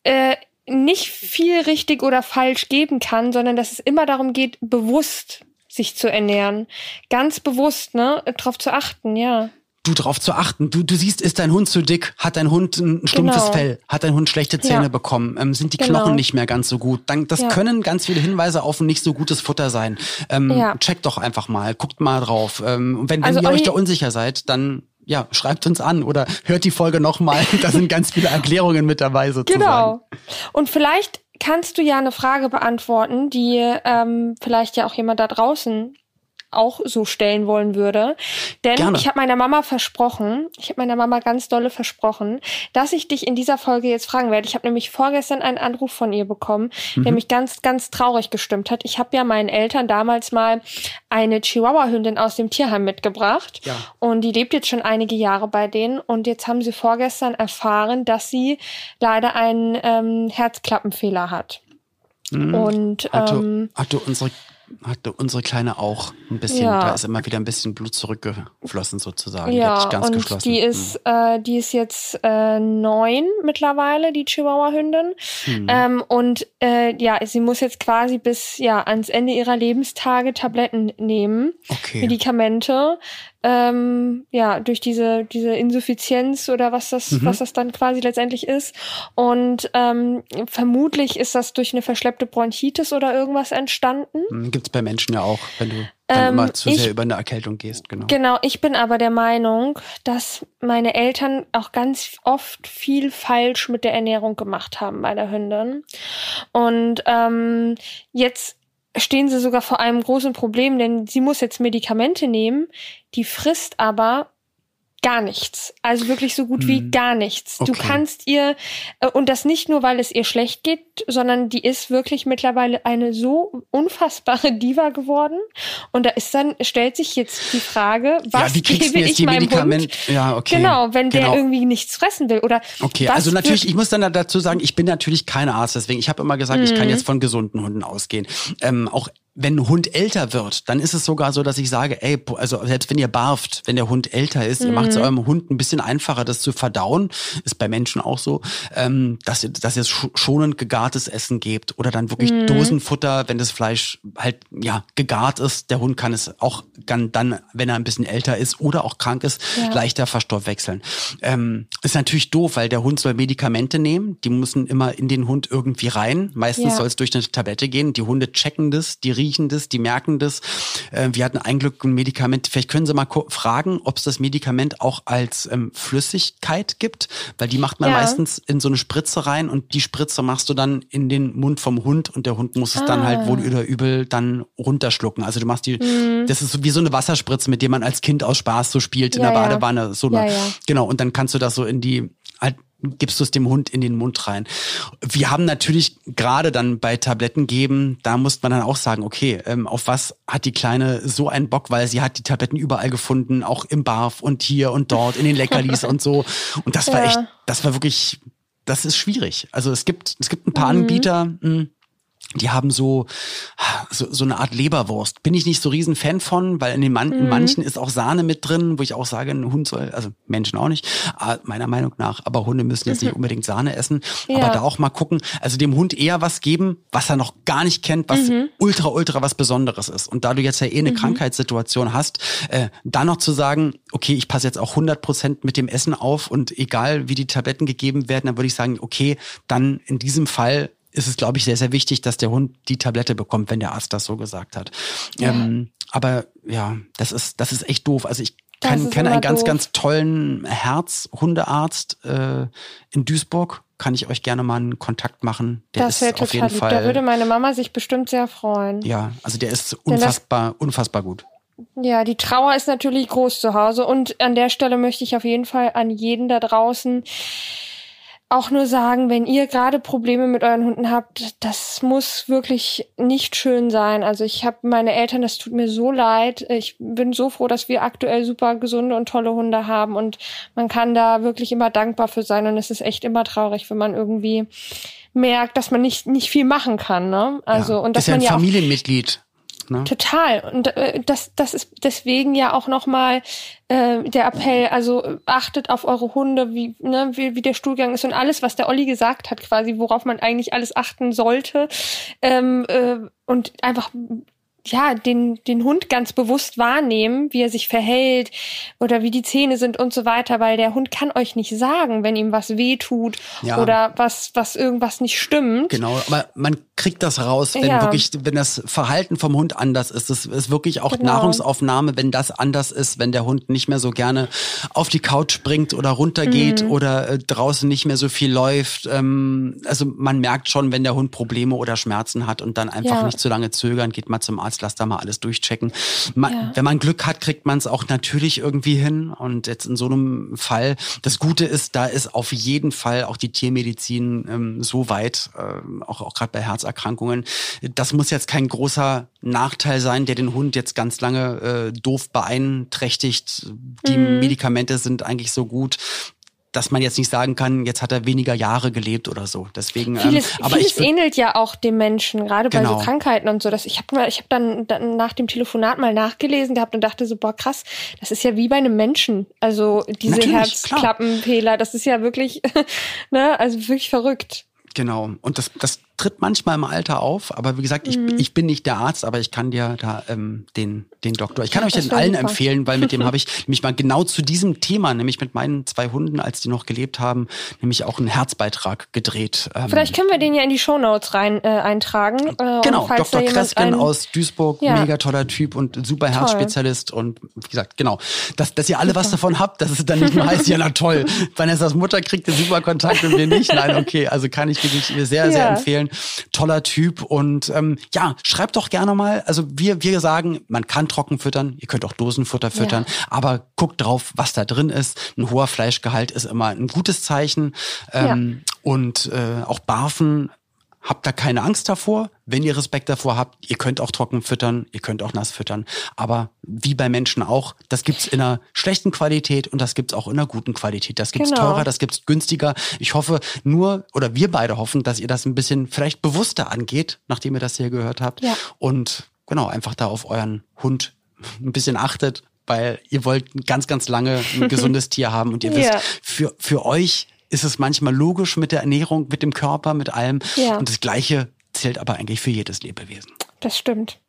äh, nicht viel richtig oder falsch geben kann, sondern dass es immer darum geht, bewusst sich zu ernähren. Ganz bewusst, ne, darauf zu achten, ja du drauf zu achten. Du, du siehst, ist dein Hund zu dick? Hat dein Hund ein stumpfes genau. Fell? Hat dein Hund schlechte Zähne ja. bekommen? Ähm, sind die genau. Knochen nicht mehr ganz so gut? Dann, das ja. können ganz viele Hinweise auf ein nicht so gutes Futter sein. Ähm, ja. Checkt doch einfach mal, guckt mal drauf. Ähm, wenn, wenn also ihr euch da unsicher seid, dann ja, schreibt uns an oder hört die Folge nochmal. Da sind ganz viele Erklärungen mit dabei sozusagen. Genau. Und vielleicht kannst du ja eine Frage beantworten, die ähm, vielleicht ja auch jemand da draußen auch so stellen wollen würde. Denn Gerne. ich habe meiner Mama versprochen, ich habe meiner Mama ganz dolle versprochen, dass ich dich in dieser Folge jetzt fragen werde. Ich habe nämlich vorgestern einen Anruf von ihr bekommen, mhm. der mich ganz, ganz traurig gestimmt hat. Ich habe ja meinen Eltern damals mal eine Chihuahua-Hündin aus dem Tierheim mitgebracht. Ja. Und die lebt jetzt schon einige Jahre bei denen. Und jetzt haben sie vorgestern erfahren, dass sie leider einen ähm, Herzklappenfehler hat. Mhm. Und ähm, hatte, hatte unsere hatte unsere Kleine auch ein bisschen, ja. da ist immer wieder ein bisschen Blut zurückgeflossen sozusagen. Ja, die und geschlossen. die ist, hm. äh, die ist jetzt äh, neun mittlerweile, die Chihuahua-Hündin. Hm. Ähm, und äh, ja, sie muss jetzt quasi bis ja ans Ende ihrer Lebenstage Tabletten nehmen, okay. Medikamente, ähm, ja, durch diese, diese Insuffizienz oder was das, mhm. was das dann quasi letztendlich ist. Und ähm, vermutlich ist das durch eine verschleppte Bronchitis oder irgendwas entstanden. Hm, gibt's bei Menschen ja auch, wenn du dann ähm, immer zu ich, sehr über eine Erkältung gehst, genau. Genau, ich bin aber der Meinung, dass meine Eltern auch ganz oft viel falsch mit der Ernährung gemacht haben bei der Hündin. Und ähm, jetzt stehen sie sogar vor einem großen Problem, denn sie muss jetzt Medikamente nehmen, die frisst aber gar nichts. Also wirklich so gut wie hm. gar nichts. Okay. Du kannst ihr, äh, und das nicht nur, weil es ihr schlecht geht, sondern die ist wirklich mittlerweile eine so unfassbare Diva geworden. Und da ist dann, stellt sich jetzt die Frage, was ja, gebe ich meinem Medikament? Hund? Ja, okay. Genau, wenn genau. der irgendwie nichts fressen will. Oder okay, also natürlich, ich muss dann dazu sagen, ich bin natürlich kein Arzt, deswegen, ich habe immer gesagt, mhm. ich kann mhm. jetzt von gesunden Hunden ausgehen. Ähm, auch wenn ein Hund älter wird, dann ist es sogar so, dass ich sage, ey, also selbst wenn ihr barft, wenn der Hund älter ist, mhm. ihr macht es eurem Hund ein bisschen einfacher, das zu verdauen, ist bei Menschen auch so, ähm, dass ihr, dass ihr schonend gegartes Essen gebt oder dann wirklich mhm. Dosenfutter, wenn das Fleisch halt ja gegart ist. Der Hund kann es auch kann dann, wenn er ein bisschen älter ist oder auch krank ist, ja. leichter verstoffwechseln. Ähm, ist natürlich doof, weil der Hund soll Medikamente nehmen, die müssen immer in den Hund irgendwie rein. Meistens ja. soll es durch eine Tablette gehen. Die Hunde checken das, die riechen das, die merken das. Äh, wir hatten ein Glück ein Medikament. Vielleicht können Sie mal fragen, ob es das Medikament auch als ähm, Flüssigkeit gibt, weil die macht man ja. meistens in so eine Spritze rein und die Spritze machst du dann in den Mund vom Hund und der Hund muss es dann halt wohl ah. oder übel dann runterschlucken. Also du machst die, mhm. das ist wie so eine Wasserspritze, mit der man als Kind aus Spaß so spielt in ja, der Badewanne. So eine, Genau, und dann kannst du das so in die gibst du es dem Hund in den Mund rein. Wir haben natürlich gerade dann bei Tabletten geben, da muss man dann auch sagen, okay, ähm, auf was hat die Kleine so einen Bock, weil sie hat die Tabletten überall gefunden, auch im Barf und hier und dort, in den Leckerlis und so. Und das war ja. echt, das war wirklich, das ist schwierig. Also es gibt, es gibt ein paar mhm. Anbieter, mh, hm, die haben so, so, so eine Art Leberwurst. Bin ich nicht so riesen Fan von, weil in den Man mhm. manchen ist auch Sahne mit drin, wo ich auch sage, ein Hund soll, also Menschen auch nicht, ah, meiner Meinung nach, aber Hunde müssen jetzt mhm. nicht unbedingt Sahne essen. Ja. Aber da auch mal gucken, also dem Hund eher was geben, was er noch gar nicht kennt, was mhm. ultra, ultra was Besonderes ist. Und da du jetzt ja eh eine mhm. Krankheitssituation hast, äh, da noch zu sagen, okay, ich passe jetzt auch 100 Prozent mit dem Essen auf und egal wie die Tabletten gegeben werden, dann würde ich sagen, okay, dann in diesem Fall ist es, glaube ich, sehr, sehr wichtig, dass der Hund die Tablette bekommt, wenn der Arzt das so gesagt hat. Ja. Ähm, aber ja, das ist, das ist echt doof. Also ich kenne einen ganz, doof. ganz tollen Herzhundearzt äh, in Duisburg. Kann ich euch gerne mal einen Kontakt machen. Der das wäre total lieb. Fall, da würde meine Mama sich bestimmt sehr freuen. Ja, also der ist unfassbar, unfassbar gut. Ja, die Trauer ist natürlich groß zu Hause und an der Stelle möchte ich auf jeden Fall an jeden da draußen auch nur sagen, wenn ihr gerade Probleme mit euren Hunden habt, das muss wirklich nicht schön sein. Also ich habe meine Eltern, das tut mir so leid. Ich bin so froh, dass wir aktuell super gesunde und tolle Hunde haben und man kann da wirklich immer dankbar für sein und es ist echt immer traurig, wenn man irgendwie merkt, dass man nicht nicht viel machen kann, ne? Also ja, und dass ist ja man ein ja Familienmitglied. Ne? Total. Und äh, das, das ist deswegen ja auch nochmal äh, der Appell, also achtet auf eure Hunde, wie, ne, wie, wie der Stuhlgang ist und alles, was der Olli gesagt hat, quasi, worauf man eigentlich alles achten sollte. Ähm, äh, und einfach ja, den, den Hund ganz bewusst wahrnehmen, wie er sich verhält oder wie die Zähne sind und so weiter, weil der Hund kann euch nicht sagen, wenn ihm was weh tut ja. oder was, was irgendwas nicht stimmt. Genau, aber man kriegt das raus, wenn ja. wirklich, wenn das Verhalten vom Hund anders ist. Das ist wirklich auch genau. Nahrungsaufnahme, wenn das anders ist, wenn der Hund nicht mehr so gerne auf die Couch springt oder runtergeht mhm. oder äh, draußen nicht mehr so viel läuft. Ähm, also man merkt schon, wenn der Hund Probleme oder Schmerzen hat und dann einfach ja. nicht zu lange zögern, geht mal zum Arzt Arzt, lass da mal alles durchchecken. Man, ja. Wenn man Glück hat, kriegt man es auch natürlich irgendwie hin. Und jetzt in so einem Fall, das Gute ist, da ist auf jeden Fall auch die Tiermedizin ähm, so weit, äh, auch, auch gerade bei Herzerkrankungen. Das muss jetzt kein großer Nachteil sein, der den Hund jetzt ganz lange äh, doof beeinträchtigt. Die mhm. Medikamente sind eigentlich so gut, dass man jetzt nicht sagen kann, jetzt hat er weniger Jahre gelebt oder so. Deswegen, vieles, ähm, aber vieles ich ähnelt ja auch dem Menschen, gerade bei genau. so Krankheiten und so. Dass ich habe ich hab dann, dann nach dem Telefonat mal nachgelesen gehabt und dachte so, boah krass, das ist ja wie bei einem Menschen. Also diese Herzklappenfehler, das ist ja wirklich, ne, also wirklich verrückt. Genau. Und das, das tritt manchmal im Alter auf, aber wie gesagt, ich, mhm. ich bin nicht der Arzt, aber ich kann dir da ähm, den, den Doktor, ich kann ja, euch den allen super. empfehlen, weil mit dem habe ich nämlich mal genau zu diesem Thema, nämlich mit meinen zwei Hunden, als die noch gelebt haben, nämlich auch einen Herzbeitrag gedreht. Ähm, Vielleicht können wir den ja in die Shownotes rein äh, eintragen. Äh, genau, Dr. Kresken aus Duisburg, ja. mega toller Typ und super toll. Herzspezialist und wie gesagt, genau, dass, dass ihr alle super. was davon habt, dass es dann nicht nur heißt, ja na toll, Vanessas Mutter kriegt den super Kontakt und wir nicht. Nein, okay, also kann ich wirklich sehr, sehr ja. empfehlen empfehlen. Toller Typ und ähm, ja, schreibt doch gerne mal. Also wir, wir sagen, man kann trocken füttern, ihr könnt auch Dosenfutter füttern, ja. aber guckt drauf, was da drin ist. Ein hoher Fleischgehalt ist immer ein gutes Zeichen. Ähm, ja. Und äh, auch Barfen Habt da keine Angst davor. Wenn ihr Respekt davor habt, ihr könnt auch trocken füttern, ihr könnt auch nass füttern. Aber wie bei Menschen auch, das gibt's in einer schlechten Qualität und das gibt's auch in einer guten Qualität. Das gibt's genau. teurer, das gibt's günstiger. Ich hoffe nur, oder wir beide hoffen, dass ihr das ein bisschen vielleicht bewusster angeht, nachdem ihr das hier gehört habt. Ja. Und genau, einfach da auf euren Hund ein bisschen achtet, weil ihr wollt ganz, ganz lange ein gesundes Tier haben und ihr wisst, ja. für, für euch ist es manchmal logisch mit der Ernährung, mit dem Körper, mit allem. Ja. Und das Gleiche zählt aber eigentlich für jedes Lebewesen. Das stimmt.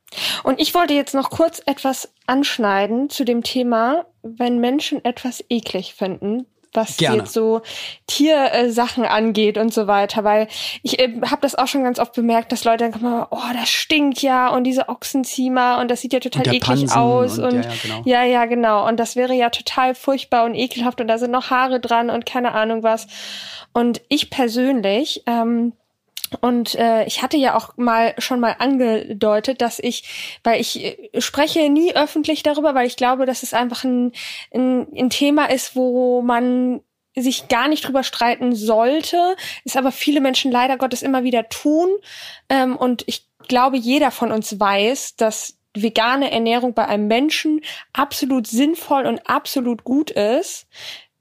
Und ich wollte jetzt noch kurz etwas anschneiden zu dem Thema, wenn Menschen etwas eklig finden, was Gerne. jetzt so Tiersachen angeht und so weiter, weil ich äh, habe das auch schon ganz oft bemerkt, dass Leute dann kommen, oh, das stinkt ja und diese Ochsenziemer und das sieht ja total eklig Pansen aus und, und ja, ja, genau. ja, ja, genau und das wäre ja total furchtbar und ekelhaft und da sind noch Haare dran und keine Ahnung was. Und ich persönlich ähm, und äh, ich hatte ja auch mal schon mal angedeutet, dass ich, weil ich äh, spreche nie öffentlich darüber, weil ich glaube, dass es einfach ein, ein, ein Thema ist, wo man sich gar nicht drüber streiten sollte, ist aber viele Menschen leider Gottes immer wieder tun. Ähm, und ich glaube, jeder von uns weiß, dass vegane Ernährung bei einem Menschen absolut sinnvoll und absolut gut ist.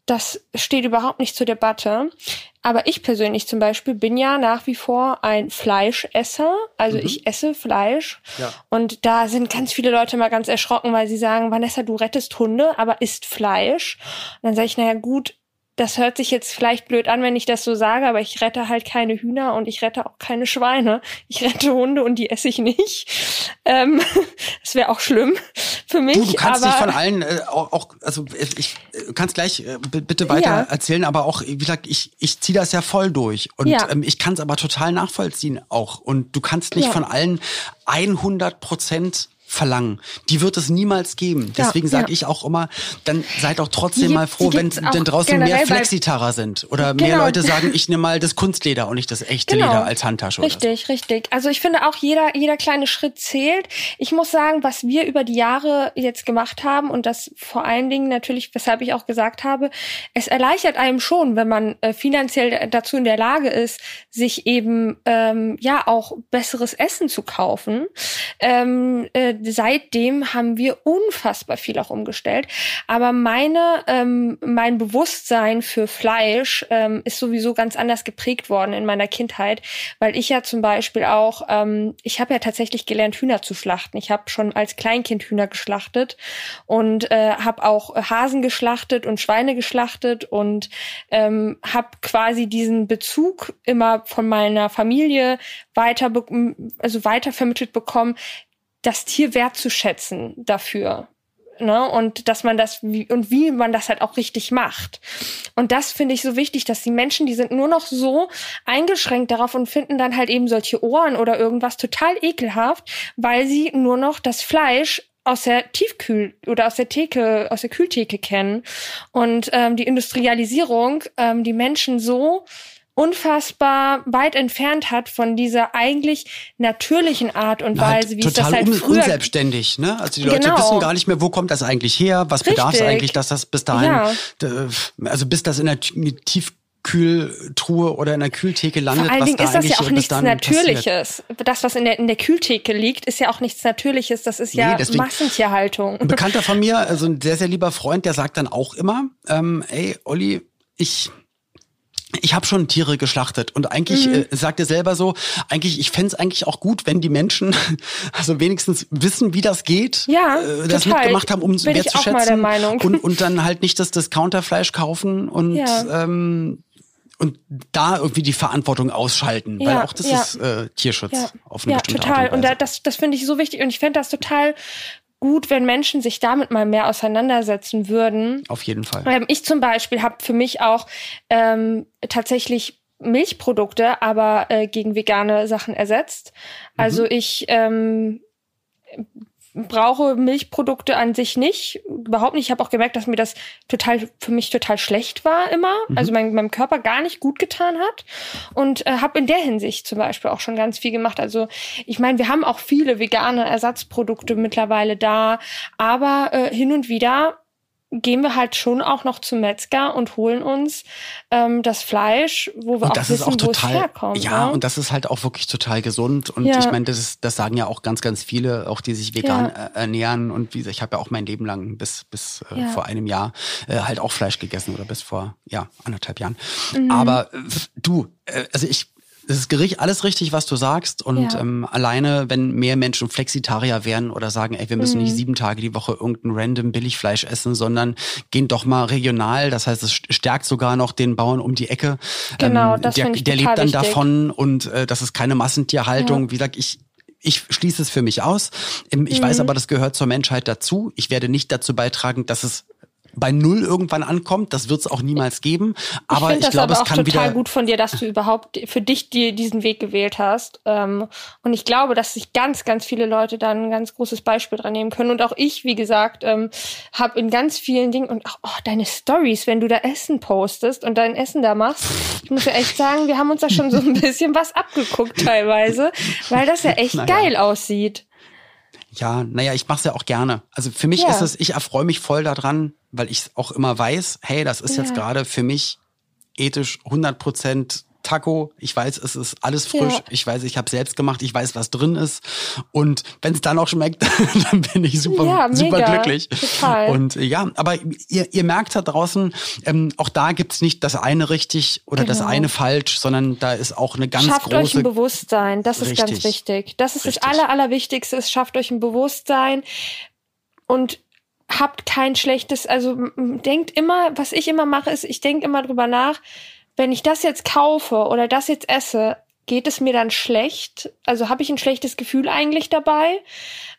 Das steht überhaupt nicht zur Debatte. Aber ich persönlich zum Beispiel bin ja nach wie vor ein Fleischesser. Also mhm. ich esse Fleisch. Ja. Und da sind ganz viele Leute mal ganz erschrocken, weil sie sagen, Vanessa, du rettest Hunde, aber isst Fleisch. Und dann sage ich, naja gut, das hört sich jetzt vielleicht blöd an, wenn ich das so sage, aber ich rette halt keine Hühner und ich rette auch keine Schweine. Ich rette Hunde und die esse ich nicht. Ähm, das wäre auch schlimm für mich. Du, du kannst nicht von allen äh, auch, also ich äh, kannst gleich äh, bitte weiter ja. erzählen, aber auch, wie gesagt, ich, ich ziehe das ja voll durch und ja. ähm, ich kann es aber total nachvollziehen auch. Und du kannst nicht ja. von allen 100 Prozent verlangen. Die wird es niemals geben. Deswegen ja, sage ja. ich auch immer, dann seid auch trotzdem die, mal froh, wenn denn draußen mehr Flexitarer sind oder genau. mehr Leute sagen, ich nehme mal das Kunstleder und nicht das echte genau. Leder als Handtasche. Richtig, so. richtig. Also ich finde auch jeder jeder kleine Schritt zählt. Ich muss sagen, was wir über die Jahre jetzt gemacht haben und das vor allen Dingen natürlich, weshalb ich auch gesagt habe, es erleichtert einem schon, wenn man äh, finanziell dazu in der Lage ist, sich eben ähm, ja auch besseres Essen zu kaufen. Ähm, äh, seitdem haben wir unfassbar viel auch umgestellt. Aber meine, ähm, mein Bewusstsein für Fleisch ähm, ist sowieso ganz anders geprägt worden in meiner Kindheit, weil ich ja zum Beispiel auch, ähm, ich habe ja tatsächlich gelernt, Hühner zu schlachten. Ich habe schon als Kleinkind Hühner geschlachtet und äh, habe auch Hasen geschlachtet und Schweine geschlachtet und ähm, habe quasi diesen Bezug immer von meiner Familie weiter, also weiter vermittelt bekommen, das Tier wertzuschätzen dafür. Ne? Und dass man das wie, und wie man das halt auch richtig macht. Und das finde ich so wichtig, dass die Menschen, die sind nur noch so eingeschränkt darauf und finden dann halt eben solche Ohren oder irgendwas total ekelhaft, weil sie nur noch das Fleisch aus der Tiefkühl oder aus der Theke, aus der Kühltheke kennen und ähm, die Industrialisierung ähm, die Menschen so unfassbar weit entfernt hat von dieser eigentlich natürlichen Art und Weise, halt wie es das halt un früher unselbstständig, ne? Also die Leute genau. wissen gar nicht mehr, wo kommt das eigentlich her, was Richtig. bedarf es eigentlich, dass das bis dahin, ja. also bis das in der Tiefkühltruhe oder in der Kühltheke landet. Vor allen Dingen ist das ja auch nichts Natürliches. Passiert. Das, was in der, in der Kühltheke liegt, ist ja auch nichts Natürliches. Das ist ja nee, Massentierhaltung. Ein Bekannter von mir, also ein sehr, sehr lieber Freund, der sagt dann auch immer, ähm, ey, Olli, ich ich habe schon Tiere geschlachtet und eigentlich mhm. äh, sagt er selber so, eigentlich ich fände eigentlich auch gut, wenn die Menschen also wenigstens wissen, wie das geht, ja, äh, das total. mitgemacht haben, um es wertzuschätzen und, und dann halt nicht das Discounterfleisch kaufen und ja. ähm, und da irgendwie die Verantwortung ausschalten, ja, weil auch das ja. ist äh, Tierschutz ja. auf eine ja, bestimmte total. Art und, Weise. und das, das finde ich so wichtig und ich fände das total gut, wenn Menschen sich damit mal mehr auseinandersetzen würden. Auf jeden Fall. Ähm, ich zum Beispiel habe für mich auch ähm, tatsächlich Milchprodukte, aber äh, gegen vegane Sachen ersetzt. Also mhm. ich ähm, brauche Milchprodukte an sich nicht, überhaupt nicht. Ich habe auch gemerkt, dass mir das total für mich total schlecht war immer, mhm. also mein, meinem Körper gar nicht gut getan hat und äh, habe in der Hinsicht zum Beispiel auch schon ganz viel gemacht. Also ich meine, wir haben auch viele vegane Ersatzprodukte mittlerweile da, aber äh, hin und wieder gehen wir halt schon auch noch zum Metzger und holen uns ähm, das Fleisch, wo wir und auch wissen, wo es herkommt. Ja, ne? und das ist halt auch wirklich total gesund. Und ja. ich meine, das, ist, das sagen ja auch ganz, ganz viele, auch die sich vegan ja. ernähren. Und wie gesagt, ich habe ja auch mein Leben lang bis, bis äh, ja. vor einem Jahr äh, halt auch Fleisch gegessen oder bis vor ja anderthalb Jahren. Mhm. Aber äh, du, äh, also ich Es ist Gericht, alles richtig, was du sagst. Und ja. ähm, alleine, wenn mehr Menschen Flexitarier wären oder sagen, ey, wir müssen mhm. nicht sieben Tage die Woche irgendein random Billigfleisch essen, sondern gehen doch mal regional. Das heißt, es stärkt sogar noch den Bauern um die Ecke. Genau, ähm, das der, ich der lebt dann wichtig. davon und äh, das ist keine Massentierhaltung. Ja. Wie gesagt, ich ich schließe es für mich aus. Ich mhm. weiß aber, das gehört zur Menschheit dazu. Ich werde nicht dazu beitragen, dass es bei null irgendwann ankommt. Das wird es auch niemals geben. Aber ich, ich glaube, es kann wieder. total gut von dir, dass du überhaupt für dich die, diesen Weg gewählt hast. Ähm, und ich glaube, dass sich ganz, ganz viele Leute da ein ganz großes Beispiel dran nehmen können. Und auch ich, wie gesagt, ähm, habe in ganz vielen Dingen und auch oh, deine Stories, wenn du da Essen postest und dein Essen da machst. Ich muss ja echt sagen, wir haben uns da schon so ein bisschen was abgeguckt teilweise, weil das ja echt naja. geil aussieht. Ja, naja, ich mache es ja auch gerne. Also für mich ja. ist es, ich erfreue mich voll daran, weil ich auch immer weiß, hey, das ist ja. jetzt gerade für mich ethisch 100 Prozent Taco. Ich weiß, es ist alles frisch. Ja. Ich weiß, ich habe selbst gemacht. Ich weiß, was drin ist. Und wenn es dann auch schmeckt, dann bin ich super, ja, super glücklich. Total. Und ja, aber ihr, ihr merkt da draußen, ähm, auch da gibt's nicht das eine richtig oder genau. das eine falsch, sondern da ist auch eine ganz schafft große... Schafft euch ein Bewusstsein. Das ist richtig. ganz wichtig. Das ist richtig. das Aller, Allerwichtigste. Es schafft euch ein Bewusstsein. Und habt kein schlechtes, also denkt immer, was ich immer mache, ist, ich denke immer drüber nach, wenn ich das jetzt kaufe oder das jetzt esse, geht es mir dann schlecht? Also habe ich ein schlechtes Gefühl eigentlich dabei?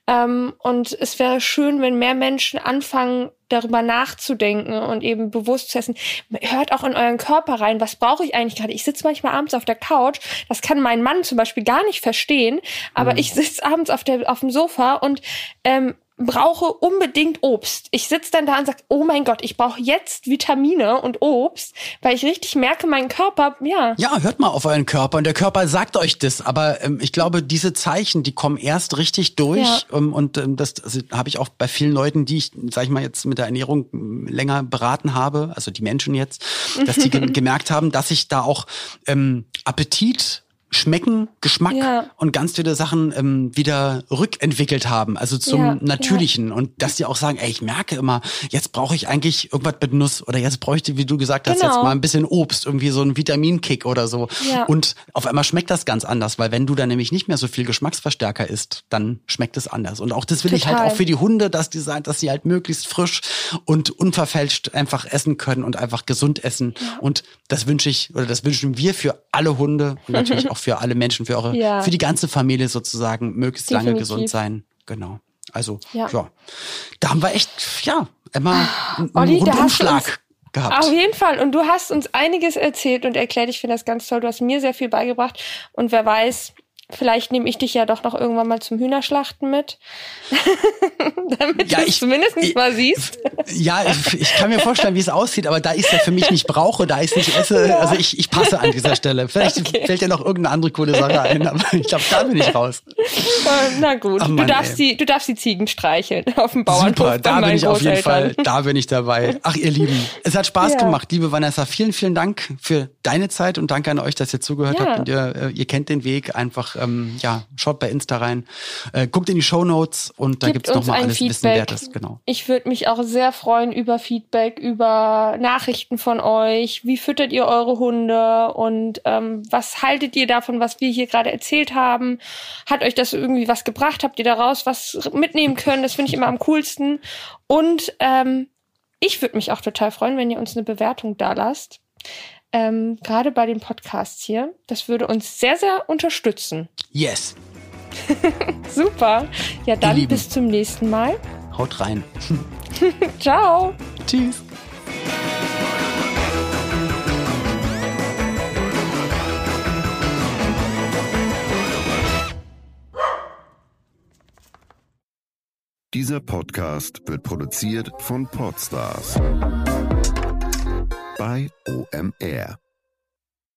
Ähm, und es wäre schön, wenn mehr Menschen anfangen, darüber nachzudenken und eben bewusst zu essen. Hört auch in euren Körper rein, was brauche ich eigentlich gerade? Ich sitze manchmal abends auf der Couch, das kann mein Mann zum Beispiel gar nicht verstehen, aber mhm. ich sitze abends auf, der, auf dem Sofa und ähm, brauche unbedingt Obst. Ich sitze dann da und sage, oh mein Gott, ich brauche jetzt Vitamine und Obst, weil ich richtig merke, mein Körper, ja. Ja, hört mal auf euren Körper und der Körper sagt euch das. Aber ähm, ich glaube, diese Zeichen, die kommen erst richtig durch. Ja. Ähm, und ähm, das also, habe ich auch bei vielen Leuten, die ich, sag ich mal, jetzt mit der Ernährung länger beraten habe, also die Menschen jetzt, dass die gemerkt haben, dass ich da auch ähm, Appetit Schmecken, Geschmack ja. und ganz viele Sachen ähm, wieder rückentwickelt haben, also zum ja, Natürlichen. Ja. Und dass die auch sagen, ey, ich merke immer, jetzt brauche ich eigentlich irgendwas mit Nuss oder jetzt bräuchte, wie du gesagt hast, genau. jetzt mal ein bisschen Obst, irgendwie so ein Vitaminkick oder so. Und auf einmal schmeckt das ganz anders, weil wenn du dann nämlich nicht mehr so viel Geschmacksverstärker isst, dann schmeckt es anders. Und auch das will Total. ich halt auch für die Hunde, dass die, dass sie halt möglichst frisch und unverfälscht einfach essen können und einfach gesund essen. Und das wünsche ich oder das wünschen wir für alle Hunde und natürlich auch für alle Menschen, für eure, ja. für die ganze Familie sozusagen möglichst Definitiv. lange gesund sein. Genau. Also, ja. ja. Da haben wir echt, ja, immer einen Olli, Rundumschlag gehabt. Auf jeden Fall. Und du hast uns einiges erzählt und erklärt. Ich finde das ganz toll. Du hast mir sehr viel beigebracht. Und wer weiß, Vielleicht nehme ich dich ja doch noch irgendwann mal zum Hühnerschlachten mit. Damit ja, du es ich, mal siehst. Ja, ich, kann mir vorstellen, wie es aussieht, aber da ich es ja für mich nicht brauche, da ich es nicht esse, ja. also ich, ich passe an dieser Stelle. Vielleicht okay. fällt dir noch irgendeine andere coole Sache ein, aber ich glaube, da bin ich raus. Na gut, oh Mann, du, darfst die, du darfst die Ziegen streicheln auf dem Bauernhof. Super, da bin ich auf jeden Fall, da bin ich dabei. Ach, ihr Lieben, es hat Spaß ja. gemacht, liebe Vanessa. Vielen, vielen Dank für deine Zeit und danke an euch, dass ihr zugehört ja. habt und ihr, äh, ihr kennt den Weg einfach ähm, ja, schaut bei Insta rein, äh, guckt in die Show Notes und da gibt es nochmal alles Feedback. Wissenwertes. Genau. Ich würde mich auch sehr freuen über Feedback, über Nachrichten von euch. Wie füttert ihr eure Hunde und ähm, was haltet ihr davon, was wir hier gerade erzählt haben? Hat euch das irgendwie was gebracht? Habt ihr daraus was mitnehmen können? Das finde ich immer am coolsten. Und ähm, ich würde mich auch total freuen, wenn ihr uns eine Bewertung da lasst ähm, gerade bei den Podcasts hier. Das würde uns sehr, sehr unterstützen. Yes. Super. Ja, dann bis zum nächsten Mal. Haut rein. Ciao. Tschüss. Dieser Podcast wird produziert von Podstars bei OMR.